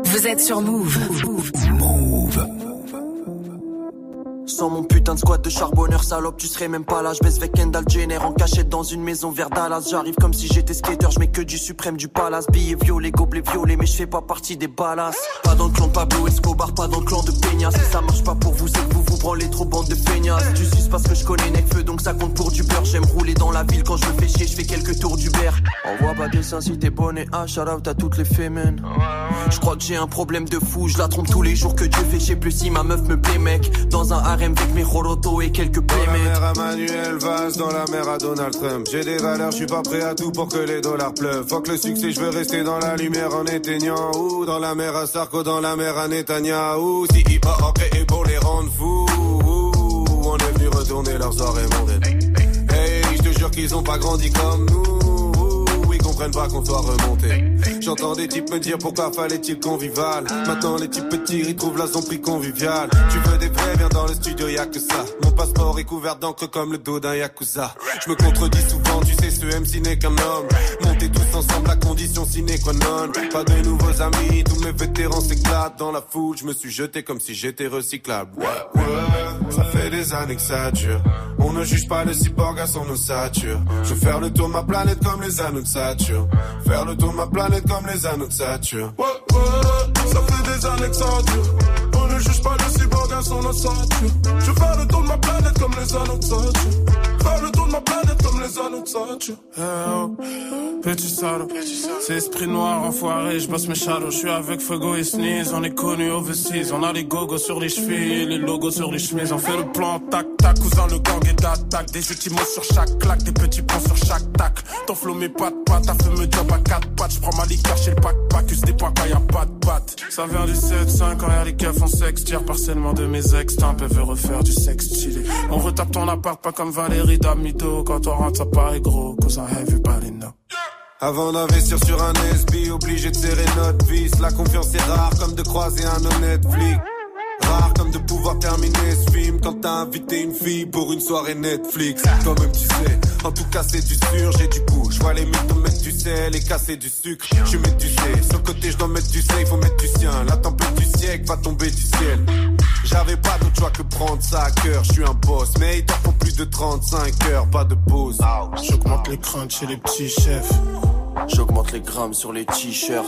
[SPEAKER 6] Vous êtes sur Move.
[SPEAKER 4] Move.
[SPEAKER 16] Sans mon putain de squat de charbonneur salope, tu serais même pas là. Je baisse avec Kendall Jenner en cachette dans une maison vers Dallas. J'arrive comme si j'étais skater, je mets que du suprême, du palace. Billets violets, gobelets violets, mais je fais pas partie des balas. Pas dans le clan de Pablo Escobar, pas dans le clan de Peña. Si ça marche pas pour vous, c'est que vous vous branlez trop bande de feignasses. Tu suces parce que je connais Necfeu, donc ça compte pour du beurre. J'aime rouler dans la ville quand je me fais chier, je fais quelques tours d'Uber. Envoie pas de seins si t'es bonne et ah, shout out à toutes les fémènes. Je crois que j'ai un problème de fou, je la trompe tous les jours que Dieu fait. Je plus si ma meuf me plaît, mec. Dans un harem avec mes rolotos et quelques
[SPEAKER 18] Dans la mer à Manuel Valls, dans la mer à Donald Trump. J'ai des valeurs, je suis pas prêt à tout pour que les dollars pleuvent. Fuck le succès, je veux rester dans la lumière en éteignant. Ou dans la mer à Sarko, dans la mer à Netanyahu. Si hop créé pour les rendre fous. Ouh, On est venu retourner leur soirée mondaine. Hey, je te jure qu'ils ont pas grandi comme nous. Ils comprennent pas qu'on soit remonté. J'entends des types me dire pourquoi fallait-il convivial. Maintenant les types petits ils trouvent la zombie conviviale. Tu veux des vrais, viens dans le studio, y a que ça. Mon passeport est couvert d'encre comme le dos d'un yakuza. Je me contredis souvent, tu sais, ce MC n'est qu'un homme. Montez tous ensemble, la condition sine qua non. Pas de nouveaux amis, tous mes vétérans s'éclatent dans la foule. Je me suis jeté comme si j'étais recyclable. Ouais, ouais, ça fait des années que ça dure. On ne juge pas le cyborg à son ossature. Je veux faire le tour de ma planète comme les anneaux de Saturne. Faire le tour de ma planète comme les anneaux de Saturne. Ouais, ouais, ça fait des années que ça dure. On ne juge pas le cyborg à son ossature. Je veux faire le tour de ma planète comme les anneaux de Saturne. Faire le tour de ma planète comme
[SPEAKER 19] Eh oh, petit salaud, c'est esprit noir enfoiré, je bosse mes shadows, je suis avec Fuego et Sneeze, on est connus overseas, on a les gogos sur les chevilles, les logos sur les chemises, on fait le plan tac tac, cousin le gang est d'attaque, des outils mots sur chaque claque, des petits points sur chaque tac, ton flow met pas de pattes, t'as fait me dire pas quatre pattes, je prends ma liqueur chez le pack pack, use des points quand y a pas de pattes, ça vient du 7-5 quand y'a les keufs en sexe, tire partiellement de mes ex, un peu veut refaire du sexe stylé, on retape ton appart pas comme Valérie Damito, quand on rentre ça paraît gros, cousin everybody know.
[SPEAKER 18] Avant d'investir sur un SB, obligé de serrer notre vis. La confiance est rare comme de croiser un honnête flic. Rare comme de pouvoir terminer ce film quand t'as invité une fille pour une soirée Netflix. Toi-même tu sais, en tout cas c'est du sûr, j'ai du goût. Je vois les mythos mettre du sel et casser du sucre. Je mets du C, sur le côté je dois mettre du C, il faut mettre du sien. La tempête du siècle va tomber du ciel. J'avais pas d'autre choix que prendre ça à cœur, je suis un boss. Mais il t'en faut plus de 35 heures, pas de pause.
[SPEAKER 19] J'augmente les craintes chez les petits chefs.
[SPEAKER 16] J'augmente les grammes sur les t-shirts.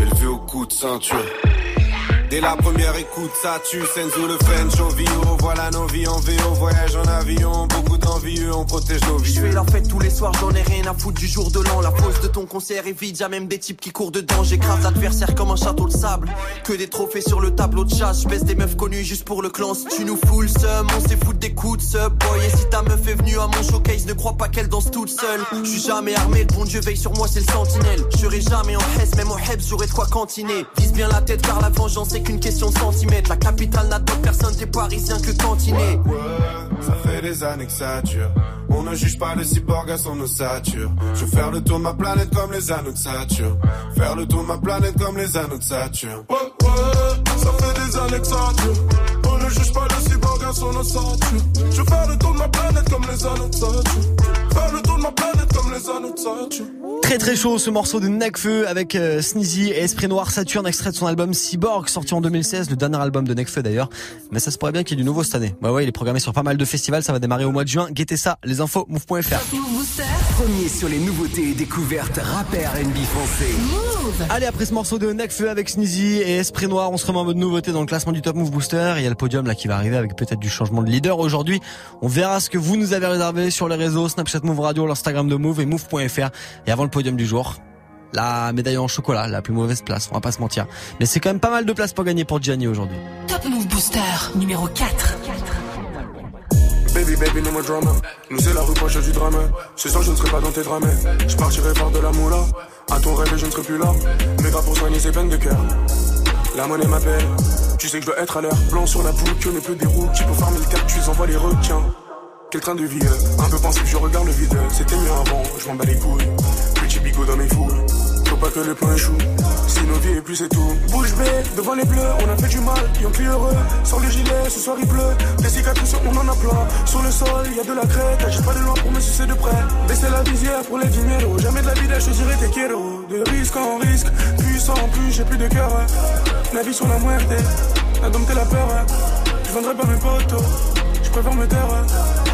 [SPEAKER 18] Élevé au coup de ceinture. Et la première écoute, ça tue, Senzo le French VO. Voilà nos vies en VO, voyage en avion. Beaucoup d'envieux, on protège nos vies.
[SPEAKER 16] Je fais la fête tous les soirs, j'en ai rien à foutre du jour de l'an. La pause de ton concert est vide, y'a même des types qui courent dedans. J'écrase l'adversaire comme un château de sable. Que des trophées sur le tableau de chasse. Je baisse des meufs connues juste pour le clan. Si tu nous fous le seum, on s'est foutre des coups de sub. Boy, et si ta meuf est venue à mon showcase, ne crois pas qu'elle danse toute seule. Je suis jamais armé, le bon Dieu veille sur moi, c'est le sentinelle. Je serai jamais en Hesse, même en Hebs, j'aurai de quoi cantiner. Vise bien la tête car la vengeance c'est qu'une question de centimètres. La capitale n'a d'autre personne, t'es parisien que cantiner.
[SPEAKER 18] Ça fait des années que ça dure. On ne juge pas les cyborgs à son ossature. Je veux faire le tour de ma planète comme les anneaux de Saturne. Faire le tour de ma planète comme les anneaux de Saturne.
[SPEAKER 20] Ouais, ouais, ça fait des années que ça dure. On ne juge pas les cyborgs à son ossature. Je veux faire le tour de ma planète comme les anneaux de Saturne. Faire le tour de ma planète comme les anneaux de Saturne.
[SPEAKER 1] Très très chaud ce morceau de Necfeu avec euh, Sneezy et Esprit Noir Saturne extrait de son album Cyborg sorti en 2016, le dernier album de Necfeu d'ailleurs. Mais ça se pourrait bien qu'il y ait du nouveau cette année. Ouais ouais, il est programmé sur pas mal de festivals, ça va démarrer au mois de juin. Guettez ça, les infos move.fr.
[SPEAKER 4] Premier sur les nouveautés et découvertes rap et R&B français.
[SPEAKER 1] Allez, après ce morceau de Necfeu avec Sneezy et Esprit Noir, on se remet en mode nouveauté dans le classement du Top Move Booster. Il y a le podium là qui va arriver avec peut-être du changement de leader aujourd'hui. On verra ce que vous nous avez réservé sur les réseaux Snapchat Move Radio, l'Instagram de Move et Move.fr. Et avant le podium du jour, la médaille en chocolat, la plus mauvaise place, on va pas se mentir. Mais c'est quand même pas mal de place pour gagner pour Gianni aujourd'hui.
[SPEAKER 6] Top Move Booster numéro 4.
[SPEAKER 10] Baby, baby, no more drama. Nous, c'est la rue proche du drame. Ce soir, je ne serai pas dans tes drames. Je partirai voir de la moula. À ton rêve, je ne serai plus là. Mais pas pour soigner ces peines de cœur. La monnaie m'appelle. Tu sais que je dois être à l'heure. Blanc sur la boucle, on est peu des roues. Qui pour farmer le cap, tu envoies les requins. Quel train de vie, euh, un peu pensif, je regarde le vide. C'était mieux avant, je m'en bats les couilles. Petit bigot dans mes foules. Faut pas que le plan échoue. Si nos vies et plus c'est tout. Bouge bée, devant les bleus, on a fait du mal, ont plus heureux. Sans le gilet, ce soir il pleut. Des cicatrices, on en a plein. Sur le sol, y a de la crête. Agis pas de loin pour me sucer de près. Baisser la visière pour les dinero. Jamais de la vie, je dirais tes kéros. De risque en risque, puissant en plus, j'ai plus de cœur. La vie sur la muerte, la dompter la peur. Je vendrai pas mes potos, je préfère me taire.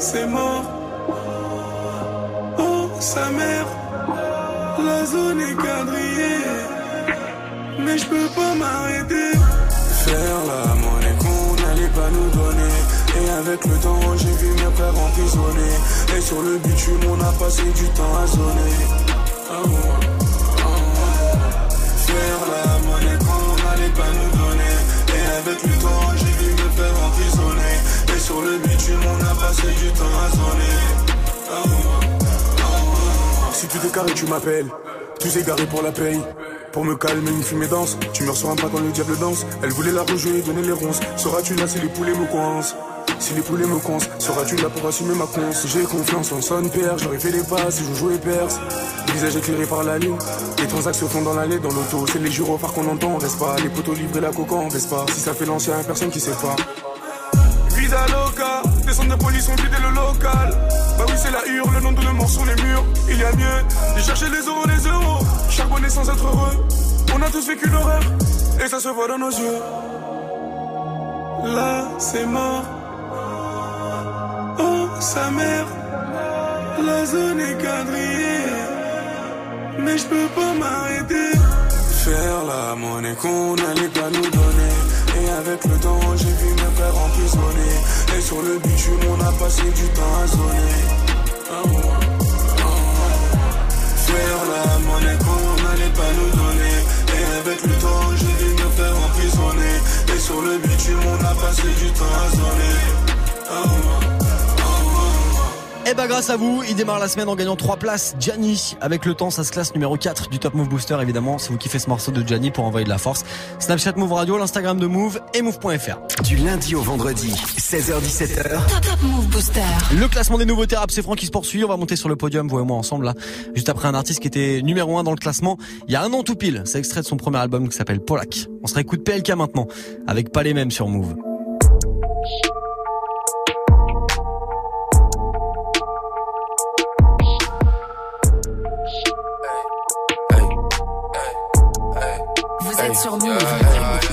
[SPEAKER 10] C'est mort. Oh, sa mère. La zone est quadrillée. Mais je peux pas m'arrêter. Faire la monnaie qu'on n'allait pas nous donner. Et avec le temps, j'ai vu mes frères emprisonnés. Et sur le bitume, on a passé du temps à zoner. Ah ouais. Sur le passé du temps à ouais. Si tu t'es carré, tu m'appelles. Tu t'es garé pour la paye. Pour me calmer, une fumée danse. Tu me reçois pas quand le diable danse. Elle voulait la rejouer, donner les ronces. Seras-tu là si les poulets me coincent? Si les poulets me coincent, seras-tu là pour assumer ma conce? J'ai confiance en son père, j'aurais fait des passes, je jouais perse. Visage éclairé par la lune, les transactions font dans l'allée, dans l'auto. C'est les gyrophares qu'on entend, on reste pas? Les poteaux livrés la coca, on pas? Si ça fait l'ancien, personne qui sait pas. Visa loca, des centres de police ont vidé le local. Bah oui, c'est la hurle, le nom de nos morts sur les murs. Il y a mieux, j'ai cherché les euros, les euros. Charbonner sans être heureux. On a tous vécu l'horreur, et ça se voit dans nos yeux. Là, c'est mort. Oh, sa mère. La zone est quadrillée. Mais je peux pas m'arrêter. Faire la monnaie qu'on n'allait pas nous donner. Avec le temps, j'ai vu mes frères emprisonnés. Et sur le bitume, on a passé du temps à zoner. Faire la monnaie qu'on n'allait pas nous donner. Et avec le temps, j'ai vu mes frères emprisonnés. Et sur le bitume, on a passé du temps à zoner.
[SPEAKER 1] Et bah grâce à vous, il démarre la semaine en gagnant 3 places. Gianni, avec le temps, ça se classe numéro 4 du Top Move Booster évidemment. C'est vous qui faites ce morceau de Gianni pour envoyer de la force. Snapchat Move Radio, l'Instagram de Move et Move.fr.
[SPEAKER 4] Du lundi au vendredi, 16h17h.
[SPEAKER 6] Top, Top Move Booster.
[SPEAKER 1] Le classement des nouveautés rap, c'est Franck qui se poursuit. On va monter sur le podium, vous et moi ensemble là. Juste après un artiste qui était numéro 1 dans le classement. Il y a un an tout pile. C'est extrait de son premier album qui s'appelle Polak. On se réécoute PLK maintenant. Avec pas les mêmes sur Move.
[SPEAKER 6] Sur Move.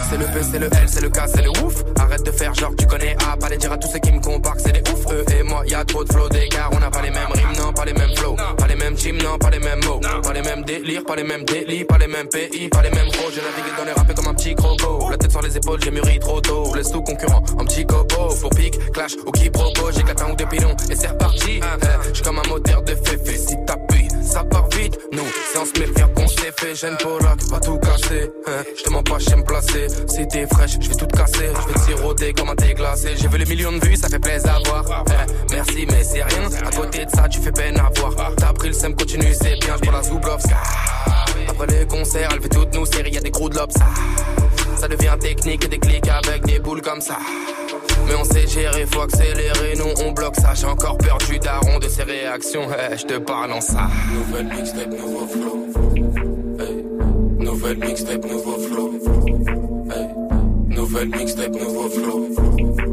[SPEAKER 21] C'est le P, c'est le L, c'est le K, c'est le ouf. Arrête de faire genre tu connais A, pas les dire à tous ceux qui me comparent que c'est des ouf. Eux et moi, y a trop de flow d'écart, on n'a pas les mêmes rimes, non, pas les mêmes flows. Pas les mêmes teams, non, pas les mêmes mots. Pas les mêmes délires, pas les mêmes délits, pas les mêmes pays, pas les mêmes pros. J'ai navigué dans les rappels comme un petit croco. La tête sur les épaules, j'ai mûri trop tôt. Laisse tout concurrent, un petit copo. Pour pique, clash ou qui propose, j'éclate un ou deux pilons et c'est reparti. Eh, J'suis comme un moteur de féfé, si t'appuies, ça part vite. Nous, on se méfie qu'on s'est fait. J'aime Polak, va tout casser. Hein. Je mens pas, j'aime placer. Si t'es fraîche, je vais tout casser. Je vais te siroter comme un thé glacé. J'ai vu les millions de vues, ça fait plaisir à voir. Eh, merci, mais c'est rien. À côté de ça, tu fais peine à voir. T'as pris le sem, continue, c'est bien. J'prends la Zoublovska. Après les concerts, elle fait toutes nos séries, y a des gros de lobes. Ça, devient technique et des clics avec des boules comme ça. Mais on sait gérer, faut accélérer, nous on bloque ça. J'ai encore peur du daron de ses réactions. Eh, je te parle en ça.
[SPEAKER 22] Nouvelle mixtape, nouveau flow. Hey. Nouvelle mixtape, nouveau flow. Hey. Nouvelle mixtape, nouveau flow.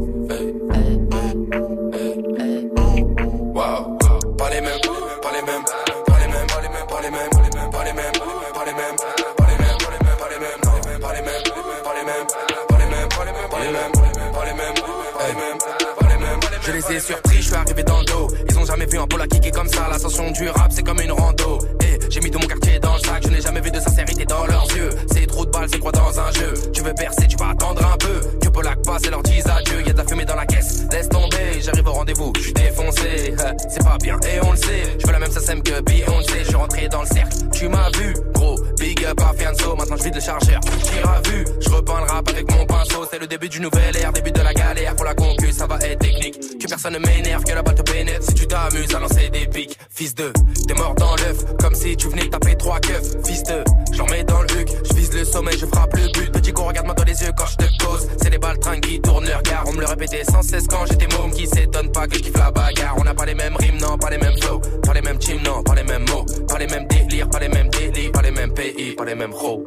[SPEAKER 21] Jamais vu un pôle kicker comme ça. L'ascension du rap, c'est comme une rando. Et j'ai mis tout mon quartier dans le sac. Je n'ai jamais vu de sincérité dans leurs yeux. C'est trop de balles, c'est quoi dans un jeu? Tu veux percer, tu vas attendre un peu. Que Polak passe et leur dise adieu. Y a de la fumée dans la caisse. Laisse tomber, j'arrive au rendez-vous. Je suis défoncé, euh, c'est pas bien et on le sait. Je veux la même SACEM que Beyoncé. Je suis rentré dans le cercle. Tu m'as vu, gros. Big up à Fianso. Maintenant je vide le chargeur. Tire à vue, je repeins le rap avec mon pinceau. C'est le début du nouvel ère, début de la galère. Pour la concu, ça va être technique. Que personne ne m'énerve, que la balle te pénètre. Si tu t'amuses à lancer des pics, fils de, t'es mort dans l'œuf. Comme si tu venais taper trois keufs, fils de. J'en mets dans le huc, je vise le sommet, je frappe le but. Petit con, regarde-moi dans les yeux quand je te cause. C'est les balles qui tournent le regard. On me le répétait sans cesse quand j'étais môme qui s'étonne pas que je kiffe la bagarre. On n'a pas les mêmes rimes, non, pas les mêmes flows. Pas les mêmes teams, non, pas les mêmes mots. Pas les mêmes délires, pas les mêmes délits. Pas les mêmes pays, pas les mêmes hoes.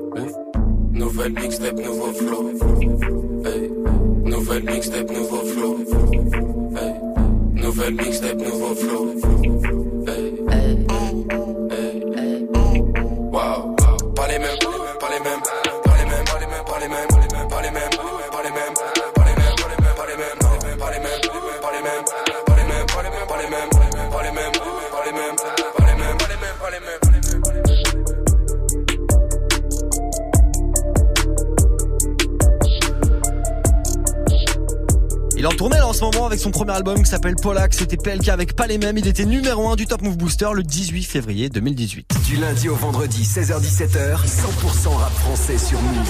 [SPEAKER 22] Nouvelle mixtape, nouveau flow. Hey. Nouvelle mixtape, nouveau flow. Hey. Nouvelle mixtape, nouveau flow.
[SPEAKER 1] En tournait là en ce moment avec son premier album qui s'appelle Polak. C'était PLK avec pas les mêmes. Il était numéro 1 du Top Move Booster le 18 février 2018.
[SPEAKER 4] Du lundi au vendredi, 16h-17h, 100% rap français sur Move.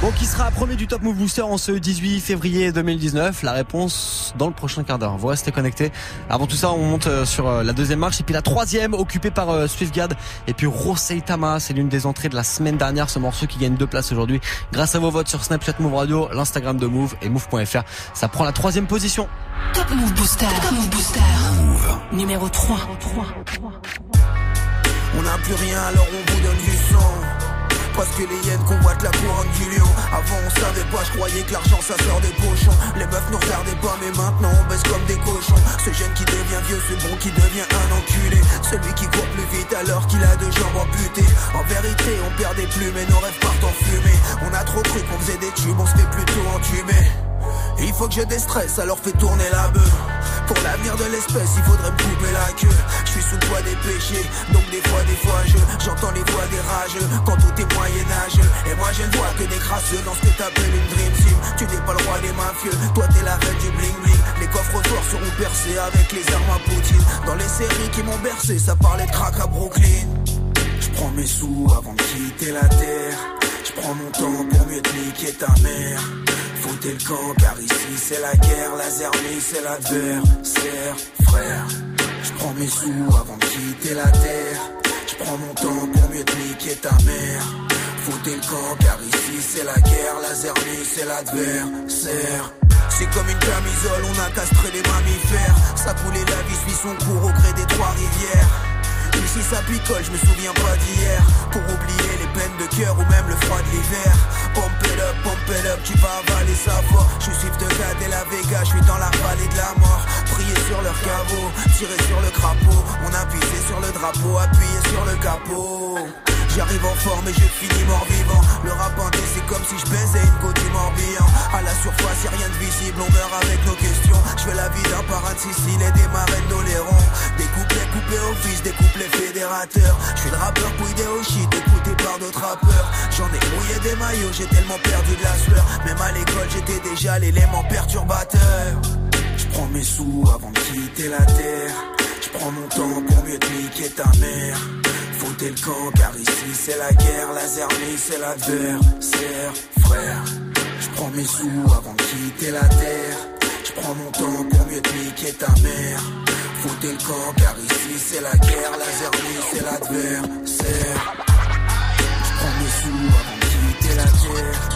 [SPEAKER 1] Bon, qui sera premier du Top Move Booster en ce 18 février 2019 La réponse dans le prochain quart d'heure. Vous restez connectés. Avant tout ça, on monte euh, sur euh, la deuxième marche et puis la troisième occupée par euh, Swiftgad et puis Roseitama. C'est l'une des entrées de la semaine dernière. Ce morceau qui gagne deux places aujourd'hui grâce à vos votes sur Snapchat Move Radio, l'Instagram de Move et Move.fr. Ça prend la troisième position.
[SPEAKER 6] Top Move Booster. Top Move Booster. Numéro 3.
[SPEAKER 23] On n'a plus rien alors on vous donne du sang. Parce que les hyènes convoitent la couronne du lion. Avant on savait pas, je croyais que l'argent ça sort des pochons. Les meufs nous regardaient pas mais maintenant on baisse comme des cochons. Ce jeune qui devient vieux, ce bon qui devient un enculé. Celui qui court plus vite alors qu'il a deux jambes amputées. En vérité on perd des plumes et nos rêves partent en fumée. On a trop cru qu'on faisait des tubes, on se fait plutôt entumer il faut que je déstresse, alors fais tourner la bœuf. Pour l'avenir de l'espèce, il faudrait me couper la queue. Je suis sous le poids des péchés, donc des fois, des fois, je j'entends les voix des rageux. Quand tout est moyen-âgeux, et moi je ne vois que des crasseux dans ce que t'appelles une dream team. Tu n'es pas le roi des mafieux, toi t'es la reine du bling bling. Les coffres forts seront percés avec les armes à Poutine. Dans les séries qui m'ont bercé, ça parlait de crack à Brooklyn. Je prends mes sous avant de quitter la terre. Je prends mon temps pour mieux te niquer ta mère. Foutez le camp car ici c'est la guerre, la zermie c'est l'adversaire, frère. Je prends mes sous avant de quitter la terre. Je prends mon temps pour mieux te niquer ta mère. Foutez le camp car ici c'est la guerre, la zermie c'est l'adversaire. C'est comme une camisole, on a castré les mammifères. Ça coulait la vie suit son cours au gré des trois rivières. Ici ça picole, je me souviens pas d'hier. Pour oublier les peines de cœur ou même le froid de l'hiver. Pump it up, pump it up, tu vas avaler sa voix. Je suis de Gad et la Vega, je suis dans la vallée de la mort. Prier sur leur caveau, tirer sur le crapaud. On a pissé sur le drapeau, appuyé sur le capot J'arrive en forme et j'ai fini mort vivant. Le rap indé, c'est comme si je baisais une côte du Morbihan. À la surface, y'a rien de visible, on meurt avec nos questions. Je fais la vie d'un parrain de Sicile et des marraines d'Oléron. Des couplets coupés au fils, des couplets fédérateurs. Je suis le rappeur couillé au shit, écouté par d'autres rappeurs. J'en ai mouillé des maillots, j'ai tellement perdu de la sueur. Même à l'école, j'étais déjà l'élément perturbateur. Je prends mes sous avant de quitter la terre. Je prends mon temps pour mieux te niquer ta mère. Foutez le camp car ici c'est la guerre, la zermie c'est l'adversaire, frère. Je prends mes sous avant de quitter la terre. Je prends mon temps pour mieux te niquer ta mère. Foutez le camp car ici c'est la guerre, la zermie c'est l'adversaire. Je mes sous avant de quitter la terre.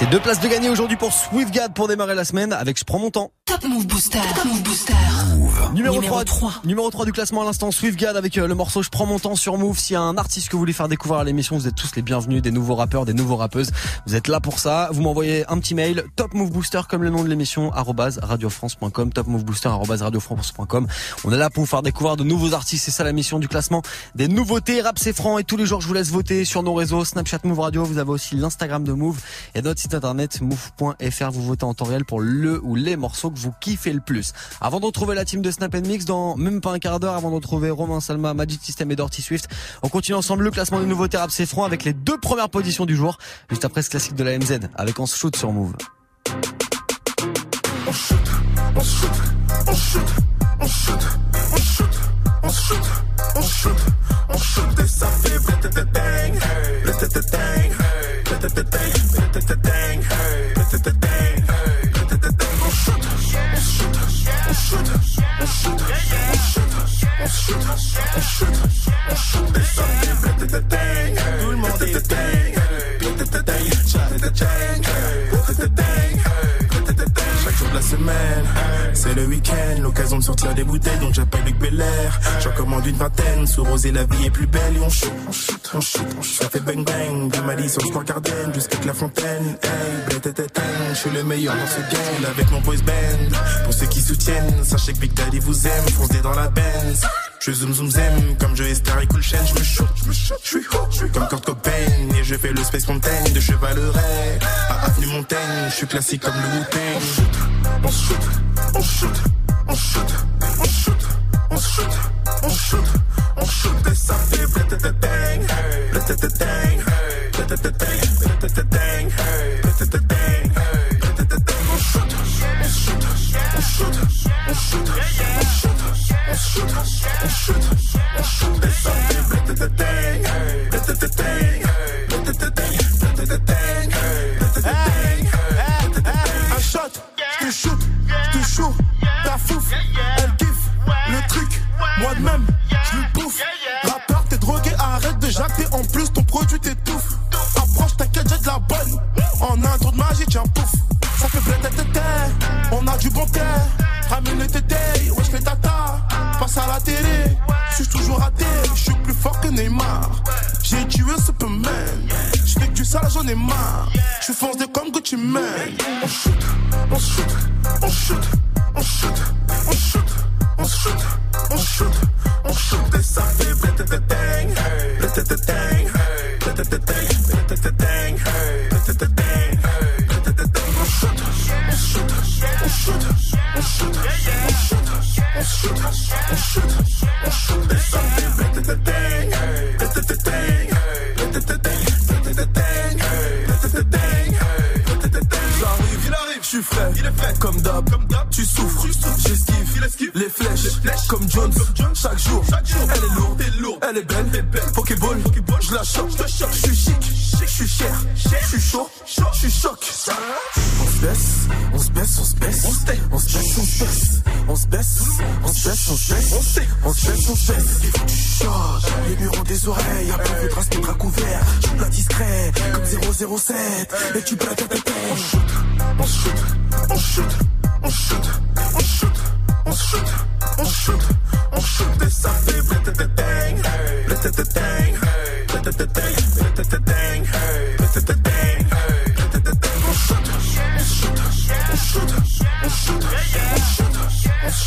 [SPEAKER 23] C'est
[SPEAKER 1] deux places de gagner aujourd'hui pour Swiftgad pour démarrer la semaine avec Je prends mon temps.
[SPEAKER 6] Top Move Booster. Top Move Booster.
[SPEAKER 1] Numéro,
[SPEAKER 6] Numéro
[SPEAKER 1] 3, Numéro 3 du classement à l'instant, Swiftgad avec euh, le morceau Je prends mon temps sur Move. S'il y a un artiste que vous voulez faire découvrir à l'émission, vous êtes tous les bienvenus, des nouveaux rappeurs, des nouveaux rappeuses. Vous êtes là pour ça. Vous m'envoyez un petit mail, Top Move Booster comme le nom de l'émission, radiofrance.com, Top Move Booster arrobase radiofrance.com. On est là pour vous faire découvrir de nouveaux artistes. C'est ça la mission du classement. Des nouveautés, rap c'est franc et tous les jours je vous laisse voter sur nos réseaux, Snapchat Move Radio. Vous avez aussi l'Instagram de Move et notre site internet move.fr. Vous votez en temps réel pour le ou les morceaux que vous kiffez le plus. Avant de retrouver la team de Snap Mix dans même pas un quart d'heure, avant de retrouver Romain Salma, Magic System et Dorty Swift, on continue ensemble le classement des nouveautés rap c'est franc avec les deux premières positions du jour, juste après ce classique de la MZ avec On se shoot sur Move.
[SPEAKER 10] On shoot, on shoot, on shoot, on shoot, on shoot, on shoot, on shoot, on shoot et ça fait tout le monde est dingue. Tout le monde
[SPEAKER 24] est dingue de la semaine, c'est le week-end, l'occasion de sortir des bouteilles, donc j'appelle Luc Belair. J'en commande une vingtaine, sous rosé la vie est plus belle et on shoot, on shoot, on shoot, on. Ça fait bang bang, du Mali sur le square Garden jusqu'à la fontaine. Hey, je suis le meilleur dans ce game avec mon boys band. Pour ceux qui soutiennent, sachez que Big Daddy vous aime, foncez dans la Benz. Je zoom zoom zem, comme je Star et cool chaîne, je me shoot, je me shoot, je suis haut, je suis comme Kurt Cobain et je fais le Space Mountain de Chevaleret à Avenue Montaigne, je suis classique comme le Wu-Tang
[SPEAKER 10] on shoot, on shoot, on shoot, on shoot, on shoot, on shoot, on shoot et ça fait bling, on shoot, on shoot, on shoot,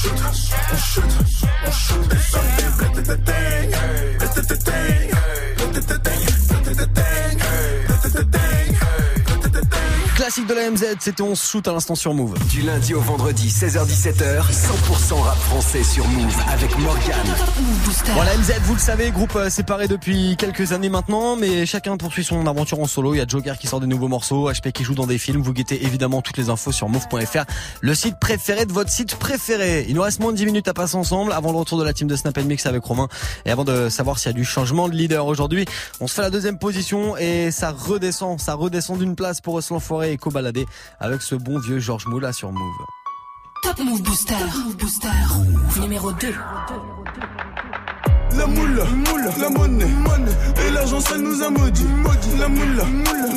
[SPEAKER 10] shoot, shoot.
[SPEAKER 1] MZ, c'était on se shoot à l'instant sur Move.
[SPEAKER 4] Du lundi au vendredi, 16h17h, 100% rap français sur Move avec Morgan.
[SPEAKER 1] Voilà MZ, vous le savez, groupe euh, séparé depuis quelques années maintenant, mais chacun poursuit son aventure en solo. Il y a Joker qui sort des nouveaux morceaux, HP qui joue dans des films. Vous guettez évidemment toutes les infos sur move.fr, le site préféré de votre site préféré. Il nous reste moins de 10 minutes à passer ensemble avant le retour de la team de Snap Mix avec Romain et avant de savoir s'il y a du changement de leader aujourd'hui. On se fait la deuxième position et ça redescend, ça redescend d'une place pour Oslan Forêt et avec ce bon vieux Georges Moula sur Move.
[SPEAKER 6] Top Move Booster. Move Booster. Numéro 2.
[SPEAKER 2] La moule, la monnaie, et l'argent ça nous a maudit. La moule,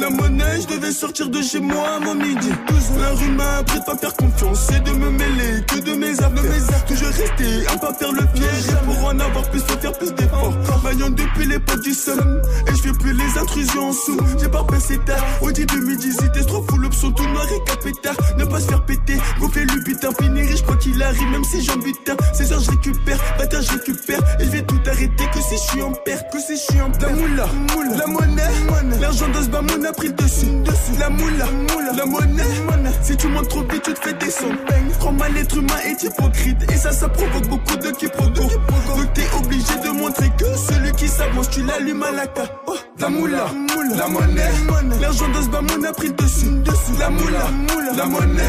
[SPEAKER 2] la monnaie, je devais sortir de chez moi à mon midi. La rue m'a appris de pas faire confiance et de me mêler que de mes affaires. Toujours rester à pas faire le piège. Et pour en avoir plus, faut faire plus d'efforts. Maillon depuis les potes du sun, et je fais plus les intrusions en sous. J'ai pas passé tard, au début midi, c'était trop fou, l'option tout noir et capétard. Ne pas se faire péter, gonfler le butin, finir riche quoi qu'il arrive, même si j'en butin. 16 heures, je récupère, matin, je récupère, et je vais tout arrêter que si je suis en perte, que si je suis en. La moula, la monnaie, l'argent de ce bamoun a pris le dessus, dessus. La moula, la monnaie, si tu montes trop vite, tu te fais descendre. Prends mal l'être humain est hypocrite, et ça, ça provoque beaucoup de quiproquos. Donc t'es obligé de montrer que celui qui s'avance, tu l'allumes à la carte. Oh, la moula, la monnaie, l'argent de ce bamoun a pris le dessus, dessus. La moula, la monnaie,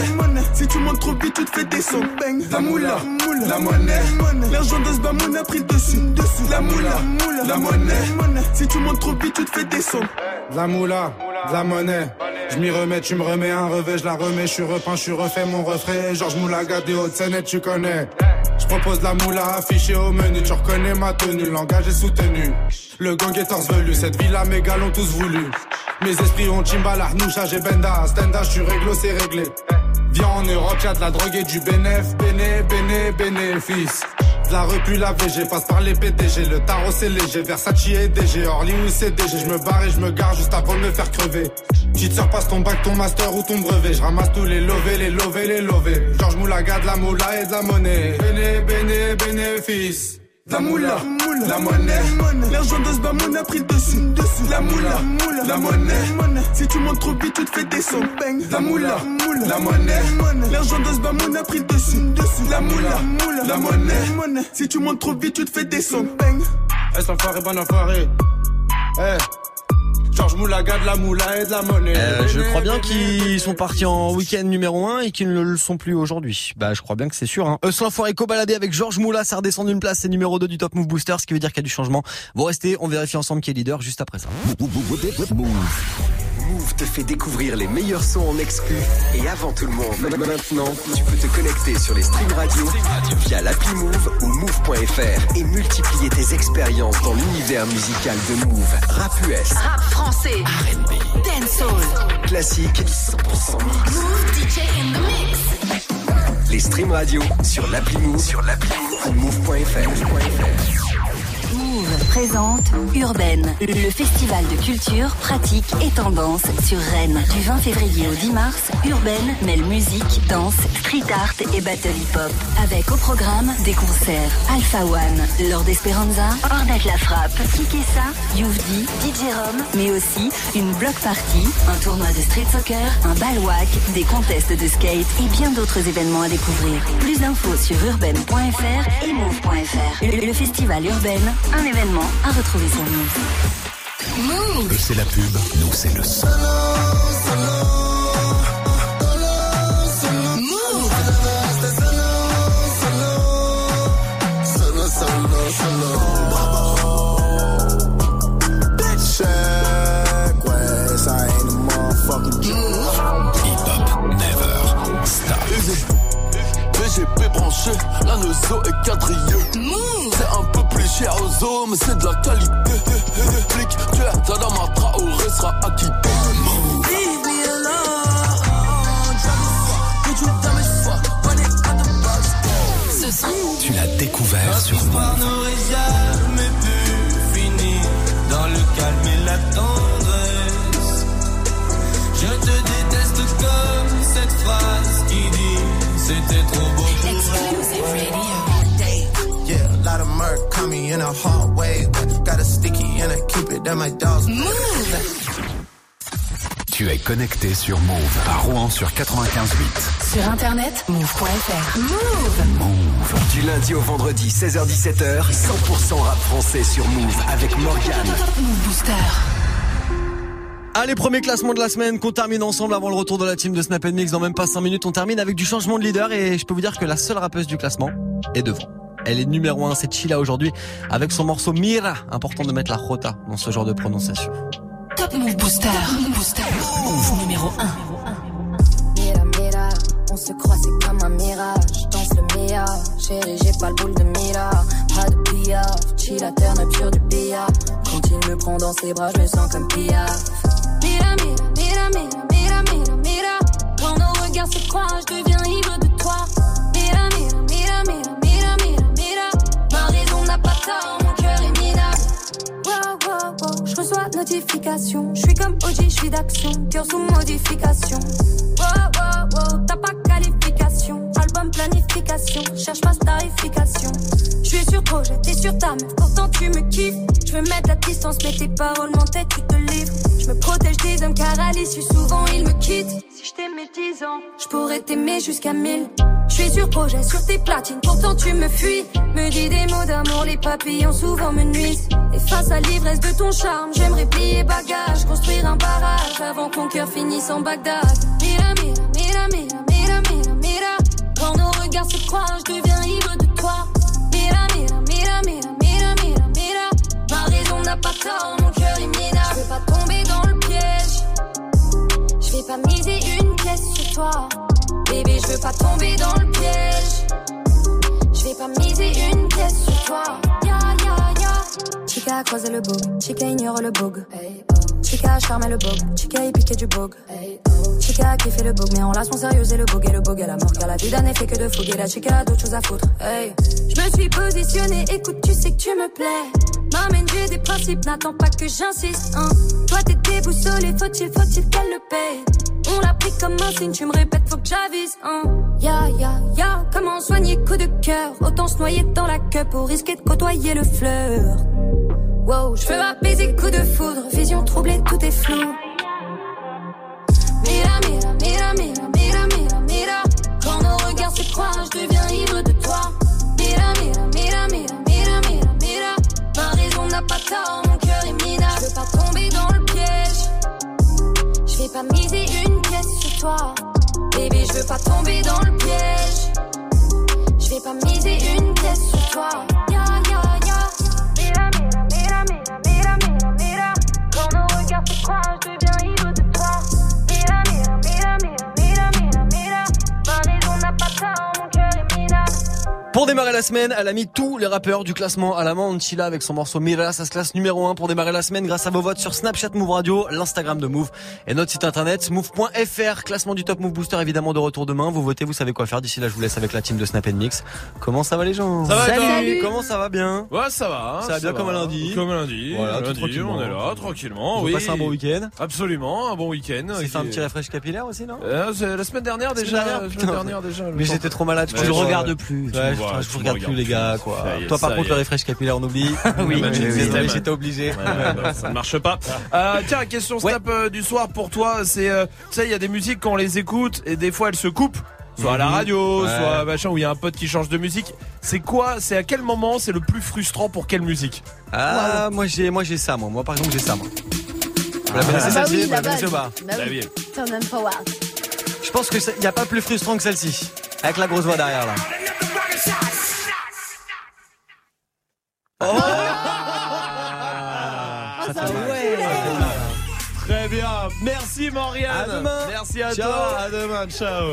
[SPEAKER 2] si tu montes trop vite, tu te fais descendre. La moula, la monnaie, l'argent de ce bamoun a pris le dessus, dessus. La moula, la monnaie, si tu montes trop vite, tu te fais descendre.
[SPEAKER 3] De la moula, la monnaie. Je m'y remets, tu me remets un revêt, je la remets, je suis repeint, je suis refait mon refrain. Georges Moulaga des Hautes-Seine, tu connais. Je propose la moula affichée au menu, tu reconnais ma tenue, le langage est soutenu. Le gang est torse velu, cette villa mes gars l'ont tous voulu. Mes esprits ont Chimbala, Noucha, j'ai Benda, Stenda, je suis réglo, c'est réglé. Viens en Europe, y'a de la drogue et du bénéf, béné, béné, bénéfice. La rue puis la VG, passe par les PDG, le tarot c'est léger, Versace et DG, Orly ou CDG, je me barre et je me gare juste avant de me faire crever. Petite sœur passe ton bac, ton master ou ton brevet, je ramasse tous les lovés, les lovés, les lovés. Georges Moulaga, de la moula et de la monnaie. Béné, béné, bénéfice.
[SPEAKER 2] La moula, la monnaie, l'argent de ce bamoun a pris le dessus. La moula, la monnaie, si tu montes trop vite, tu te fais descendre. La moula, la monnaie, l'argent de ce bamoun a pris le dessus. La moula, la monnaie, si tu montes trop vite, tu te fais descendre.
[SPEAKER 3] Est-ce enfoiré, bon enfoiré? Eh. Georges Moulaga de la moula et de la monnaie.
[SPEAKER 1] Euh, je crois bien qu'ils sont partis en week-end numéro 1 et qu'ils ne le sont plus aujourd'hui. Bah, je crois bien que c'est sûr. Hein. Euslan Forêt baladé avec Georges Moula, ça redescend d'une place, c'est numéro 2 du Top Move Booster, ce qui veut dire qu'il y a du changement. Vous restez, on vérifie ensemble qui est leader juste après ça.
[SPEAKER 4] Move te fait découvrir les meilleurs sons en exclu et avant tout le monde. Maintenant, tu peux te connecter sur les streams radio via l'appli Move ou move.fr et multiplier tes expériences dans l'univers musical de Move. Rap US,
[SPEAKER 6] Rap français. R&B. Dancehall.
[SPEAKER 4] classique, 100% mix.
[SPEAKER 6] Move DJ in the mix.
[SPEAKER 4] Les streams radio sur l'appli Move, sur l'appli Move ou move.fr.
[SPEAKER 25] Présente Urbaine, le festival de culture, pratique et tendance sur Rennes. Du 20 février au 10 mars, Urbaine mêle musique, danse, street art et battle hip-hop. Avec au programme des concerts Alpha One, Lord Esperanza, Ornette La Frappe, Kikessa, Youvdi, DJ Rom, mais aussi une block party, un tournoi de street soccer, un balwak, des contests de skate et bien d'autres événements à découvrir. Plus d'infos sur urbaine.fr et move.fr. Le festival Urbaine, un événement à retrouver sur Move.
[SPEAKER 26] C'est la pub, nous c'est le son. Marché, la Neuzo est quadrillée. C'est un peu plus cher aux hommes, mais c'est de la qualité. Flic, tu es Tadama Traoré sera acquitté.
[SPEAKER 27] Leave me alone. Put you dumb as fuck. Run it out the box.
[SPEAKER 6] Ce son,
[SPEAKER 28] Tu l'as découvert sur.
[SPEAKER 29] A hard way, but got a sticky and I keep it at my dog's
[SPEAKER 28] Tu es connecté sur Move à Rouen sur 95.8.
[SPEAKER 6] sur internet, move.fr. Move.
[SPEAKER 4] Du lundi au vendredi, 16h-17h, 100% rap français sur Move avec Morgan.
[SPEAKER 6] Move Booster.
[SPEAKER 1] Allez, premier classement de la semaine qu'on termine ensemble avant le retour de la team de Snap Mix dans même pas 5 minutes. On termine avec du changement de leader et je peux vous dire que la seule rappeuse du classement est devant. Elle est numéro 1, c'est Chila aujourd'hui avec son morceau Mira. Important de mettre la rota dans ce genre de prononciation.
[SPEAKER 6] Top Move Booster. Move Booster. Move numéro 1.
[SPEAKER 30] Mira, mira, on se croit, c'est comme un mirage. Danse le mia, chérie, j'ai pas le boule de mira. Pas de piaf, chill à terre, nature du billard. Quand il me prend dans ses bras, je me sens comme piaf.
[SPEAKER 31] Mira, mira, mira, mira, mira, mira, mira. Quand nos regards se croisent, je deviens ivre de toi. Mira, mira, mira, mira, mira, mira,
[SPEAKER 30] notification. Je suis comme OG, je suis d'action. Cœur sous modification. Wow, wow, wow, t'as pas qualification. Album planification. Cherche pas starification. Je suis sur projet, t'es sur ta meuf. Pourtant tu me kiffes. Je veux mettre la distance, mais tes paroles m'entêtent, tu te livres. Je me protège des hommes car à l'issue, souvent ils me quittent. Si je t'aimais 10 ans, je pourrais t'aimer jusqu'à 1000. Je suis sur projet, sur tes platines, pourtant tu me fuis. Me dis des mots d'amour, les papillons souvent me nuisent. Et face à l'ivresse de ton charme, j'aimerais plier bagage, construire un barrage avant qu'on cœur finisse en Bagdad.
[SPEAKER 31] Mira, mira, mira, mira, mira, mira, mira. Quand nos regards se croisent, je deviens ivre de toi. Mira, mira, mira, mira, mira, mira, mira. Ma raison n'a pas tort, mon cœur est minable.
[SPEAKER 30] Je veux pas tomber dans le piège. Je vais pas miser une pièce sur toi. Bébé, je veux pas tomber dans le piège. Je vais pas miser une pièce sur toi. Chica a croisé le bug, Chica ignore le bug. Chica a charmé le bug, Chica a piqué du bug. Chica a kiffé le bug, mais en relation sérieuse et le bug et le bug à la mort. Car la vie d'un effet que de fougue et la chica a d'autres choses à foutre. Hey.
[SPEAKER 31] Je me suis positionnée, écoute, tu sais que tu me plais. M'amène, j'ai des principes, n'attends pas que j'insiste. Hein. Toi, t'es déboussolé, faut-il, faut-il qu'elle le paye On l'a pris comme un signe, tu me répètes, faut que j'avise. Hein.
[SPEAKER 30] Ya, ya, ya.
[SPEAKER 31] Comment soigner coup de cœur? Autant se noyer dans la queue pour risquer de côtoyer le fleur.
[SPEAKER 30] Wow,
[SPEAKER 31] Je veux apaiser coup de foudre, vision troublée, tout est flou. Mira, mira, mira, mira, mira, mira, mira. Quand nos regards se croisent, je deviens ivre de toi. Mira, mira, mira, mira, mira, mira, mira. Ma raison n'a pas tort, mon cœur est minable.
[SPEAKER 30] Je veux pas tomber dans le piège.
[SPEAKER 31] Je vais pas miser une pièce sur toi. Bébé, je veux pas tomber dans le piège. Je vais pas miser une pièce sur toi.
[SPEAKER 1] Pour démarrer la semaine, elle a mis tous les rappeurs du classement à la main. Chila avec son morceau Mira, ça se classe numéro 1 pour démarrer la semaine grâce à vos votes sur Snapchat Move Radio, l'Instagram de Move et notre site internet move.fr. Classement du Top Move Booster évidemment de retour demain. Vous votez, vous savez quoi faire. D'ici là, je vous laisse avec la team de Snap Mix. Comment ça va les gens?
[SPEAKER 32] Ça va,
[SPEAKER 1] Salut. Comment ça va bien?
[SPEAKER 32] Ouais, ça va.
[SPEAKER 1] Ça va bien comme un lundi.
[SPEAKER 32] Comme un lundi.
[SPEAKER 1] Voilà, tout
[SPEAKER 32] lundi,
[SPEAKER 1] tranquillement.
[SPEAKER 32] on est là, tranquillement.
[SPEAKER 1] Vous
[SPEAKER 32] oui.
[SPEAKER 1] passez un bon week-end
[SPEAKER 32] Absolument, un bon week-end.
[SPEAKER 1] C'est fait un petit refresh capillaire aussi, non?
[SPEAKER 32] Euh, c'est la semaine dernière
[SPEAKER 1] Semaine
[SPEAKER 32] déjà.
[SPEAKER 1] dernière
[SPEAKER 32] la semaine dernière déjà.
[SPEAKER 1] Mais j'étais trop malade, je
[SPEAKER 32] ouais.
[SPEAKER 1] regarde plus. Ouais, je,
[SPEAKER 32] vois,
[SPEAKER 1] je vous regarde plus les gars quoi. Toi par contre le refresh capillaire on oublie. [laughs]
[SPEAKER 32] Oui,
[SPEAKER 1] Bah, j'étais obligé.
[SPEAKER 32] Ça ne marche pas. [laughs] Euh, tiens, question snap euh, du soir pour toi, c'est, euh, tu sais, il y a des musiques quand on les écoute et des fois elles se coupent. Soit à la
[SPEAKER 1] Mhm.
[SPEAKER 32] radio,
[SPEAKER 1] Ouais.
[SPEAKER 32] soit machin où il y a un pote qui change de musique. C'est quoi C'est à quel moment c'est le plus frustrant pour quelle musique?
[SPEAKER 1] Ah, moi j'ai moi j'ai ça moi. Moi par exemple j'ai ça moi.
[SPEAKER 32] Ah. Ah
[SPEAKER 1] celle-ci
[SPEAKER 32] oui,
[SPEAKER 1] Vous
[SPEAKER 32] la base. Bah oui.
[SPEAKER 33] Turn them forward.
[SPEAKER 1] Je pense que il n'y a pas plus frustrant que celle-ci. Avec la grosse voix derrière là.
[SPEAKER 33] Oh,
[SPEAKER 1] Ça fait mal.
[SPEAKER 32] Très bien. Merci Morgane.
[SPEAKER 1] À demain.
[SPEAKER 32] Merci à
[SPEAKER 1] Ciao.
[SPEAKER 32] toi. À demain. Ciao.